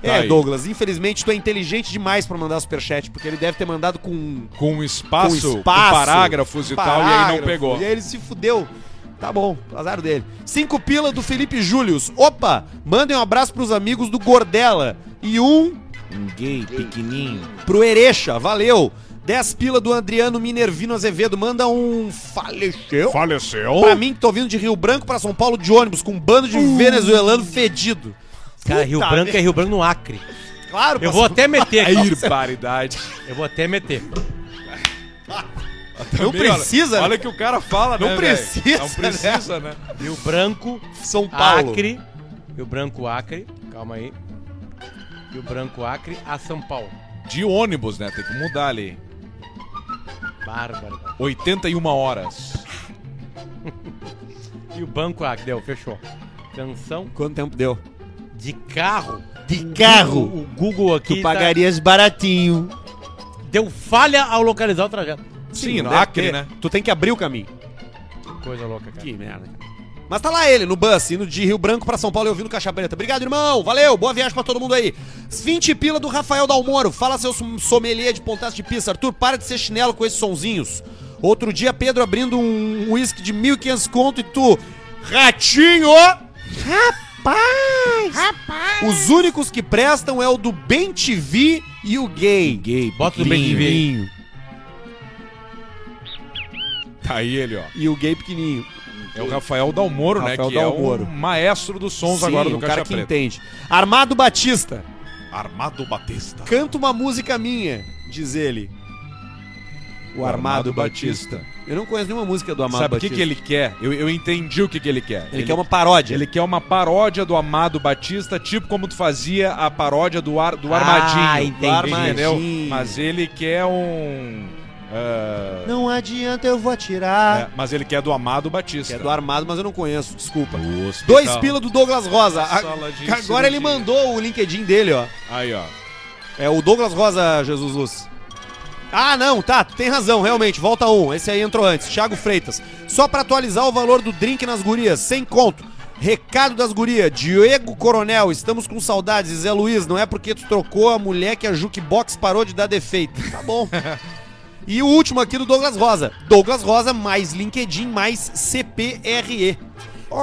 Tá é, aí. Douglas, infelizmente tu é inteligente demais pra mandar superchat, porque ele deve ter mandado com, Com espaço, com com espaço, parágrafos e tal, e aí não parágrafo, pegou. E aí ele se fudeu. Tá bom, azar dele. Cinco pila do Felipe Július. Opa, mandem um abraço pros amigos do Gordela. E um Um gay pequenininho. pro Erecha, valeu. 10 pila do Adriano Minervino Azevedo. Manda um faleceu. Faleceu. Pra mim que tô vindo de Rio Branco pra São Paulo de ônibus com um bando de venezuelano fedido. Cara, Rio Puta Branco é Rio Branco no Acre. Claro, Eu vou até meter aqui. Barbaridade. Eu vou até meter. Não Também, olha- precisa, Olha, né? que o cara fala, Não né, precisa, Não precisa, né? Rio Branco, São Paulo. Acre. Rio Branco, Acre. Calma aí. Rio Branco, Acre a São Paulo. De ônibus, né? Tem que mudar ali. Bárbaro. cara. 81 horas. E o Banco Acre, deu, fechou. Canção Quanto tempo deu? de carro. De carro. O Google aqui Tu pagarias baratinho. tá- deu falha ao localizar o trajeto. Sim, no deve Acre, ter. né? Tu tem que abrir o caminho. Que coisa louca, cara. Que merda, cara. Mas tá lá ele, no bus, indo de Rio Branco pra São Paulo e ouvindo Caixa Preta. Obrigado, irmão. Valeu. Boa viagem pra todo mundo aí. 20 pila do Rafael Dalmoro. Fala seu som- sommelier de pontaço de pista. Arthur, para de ser chinelo com esses sonzinhos. Outro dia, Pedro abrindo um uísque de 1.500 conto e tu... Ratinho! Rapaz! Rapaz! Os únicos que prestam é o do Bem TV e o gay. Gay Bota o Bem TV. Tá aí ele, ó. E o gay pequenininho. É o Rafael Dalmoro, Rafael né? Que Dalmoro. é o maestro dos sons Sim, agora do Caixa cara que Preta. entende. Armado Batista. Armado Batista. Canta uma música minha, diz ele. O Armado, Armado Batista. Eu não conheço nenhuma música do Amado Sabe o que, Batista. que ele quer? Eu, eu entendi o que, que ele quer. Ele quer uma paródia. Ele quer uma paródia do Amado Batista, tipo como tu fazia a paródia do, ar, do Ah, Armadinho. entendi. Entendeu? Armadinho. Mas ele quer um. Ah, Não adianta, eu vou atirar. é, mas ele quer do Amado Batista. Que é do Armado, mas eu não conheço, desculpa. Dois pila do Douglas Rosa. A- agora ele mandou o LinkedIn dele, ó. Aí, ó. É o Douglas Rosa, Jesus Luz. Ah, não, tá, tem razão, realmente. Volta um. Esse aí entrou antes. Thiago Freitas. Só pra atualizar o valor do drink nas gurias, sem conto. Recado das gurias. Diego Coronel, estamos com saudades. Zé Luiz, não é porque tu trocou a mulher que a Jukebox parou de dar defeito. Tá bom. E o último aqui do Douglas Rosa. Douglas Rosa mais LinkedIn mais CPRE.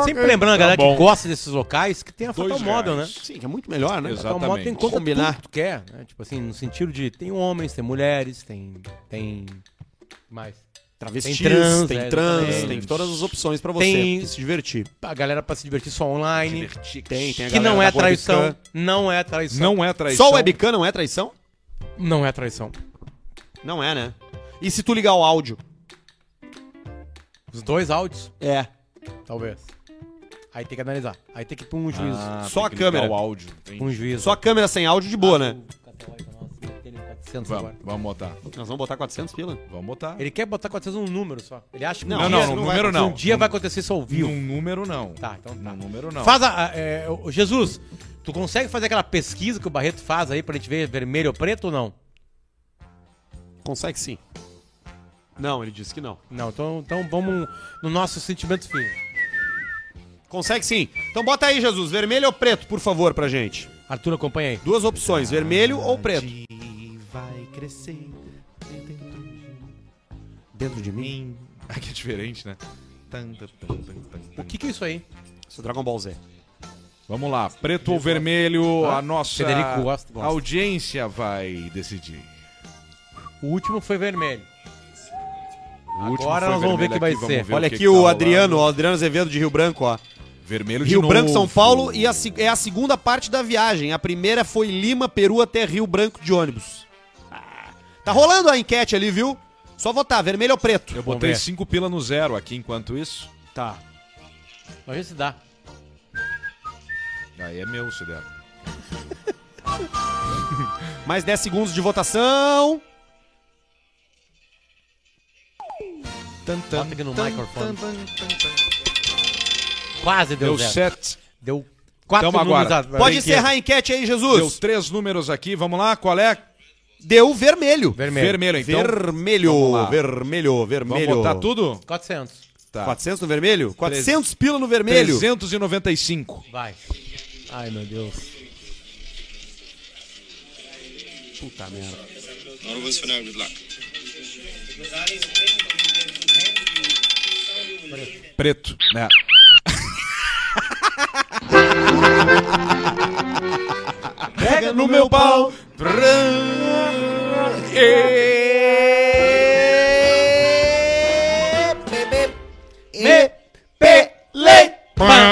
Sempre lembrando a galera Tá que gosta desses locais que tem a Dois Photo Model, né? Sim, que é muito melhor, né? Exato. A Photo Model tem conta Combinar. tudo que tu quer, né? Tipo assim, no sentido de tem homens, tem mulheres, tem tem mais. Travestis, Tem trans, tem é, trans, exatamente. tem todas as opções pra você Tem- se divertir. A galera pra se divertir só online. Tem, tem a Que galera não é traição, webcam. não é traição. Não é traição. Só o webcam não é traição? Não é traição. Não é, né? E se tu ligar o áudio? Os dois áudios, É. talvez. Aí tem que analisar. Aí tem que ir pra um juízo. Ah, Só tem a que ligar câmera. O áudio. Um juízo. Só a câmera sem áudio de boa, né? Vamos. Vamos, botar. Nós vamos botar 400 pila? Vamos botar. Ele quer botar 400 num número só. Ele acha que Não, um Não, dia- no número não. Um dia vai acontecer isso ao vivo. Num número não. Tá, então tá. Num número não. Faz a. a- é, ô, Jesus, tu consegue fazer aquela pesquisa que o Barreto faz aí pra gente ver vermelho ou preto ou não? Consegue sim. Não, ele disse que não. Não, então, então vamos no nosso sentimento fino. Consegue sim. Então bota aí, Jesus, vermelho ou preto, por favor, pra gente. Arthur, acompanha aí. Duas opções, vermelho ou preto. vai crescer Dentro de mim. Aqui é diferente, né? O que que é isso aí? Isso é Dragon Ball Z. Vamos lá, preto ou vermelho, a nossa Federico gosta, gosta. audiência vai decidir. O último foi vermelho. Agora nós vamos ver o que vai ser. Olha aqui tá o. Adriano, o Adriano Azevedo de Rio Branco, ó. Vermelho de Rio Branco, novo. São Paulo e a é a segunda parte da viagem. A primeira foi Lima, Peru até Rio Branco de ônibus. Ah, Tá rolando a enquete ali, viu? Só votar, vermelho ou preto? Eu botei. 5 pila no zero aqui enquanto isso. Tá. Vamos ver se dá. Aí é meu, se der. Mais 10 segundos de votação. Tan, tan, Bota aqui no tan, microfone. tan, tan, tan, tan. Quase deu, Deu zero. 7. Deu quatro Tamo números. agora. a- Pode encerrar a enquete aí, Deu Jesus. três números aqui, vamos lá, qual é? Deu vermelho. Vermelho. Vermelho, então. vermelho, vermelho, vermelho. Vamos botar tudo? 400. Tá. 400 no vermelho? 400 pila no vermelho. 395. Vai. Ai, meu Deus. Puta merda. For now, good luck. Preto, né? Pega no meu pau.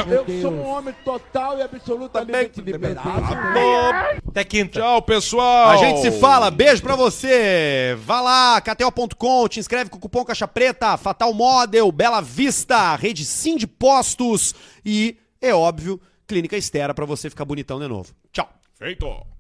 Eu sou um homem total e absolutamente liberado. Até quinta. Tchau, pessoal. A gente se fala, beijo pra você. Vá lá, KTO.com, te inscreve com o cupom Caixa Preta, Fatal Model, Bela Vista, Rede Sim de Postos e, é óbvio, Clínica Estera pra você ficar bonitão de novo. Tchau. Feito.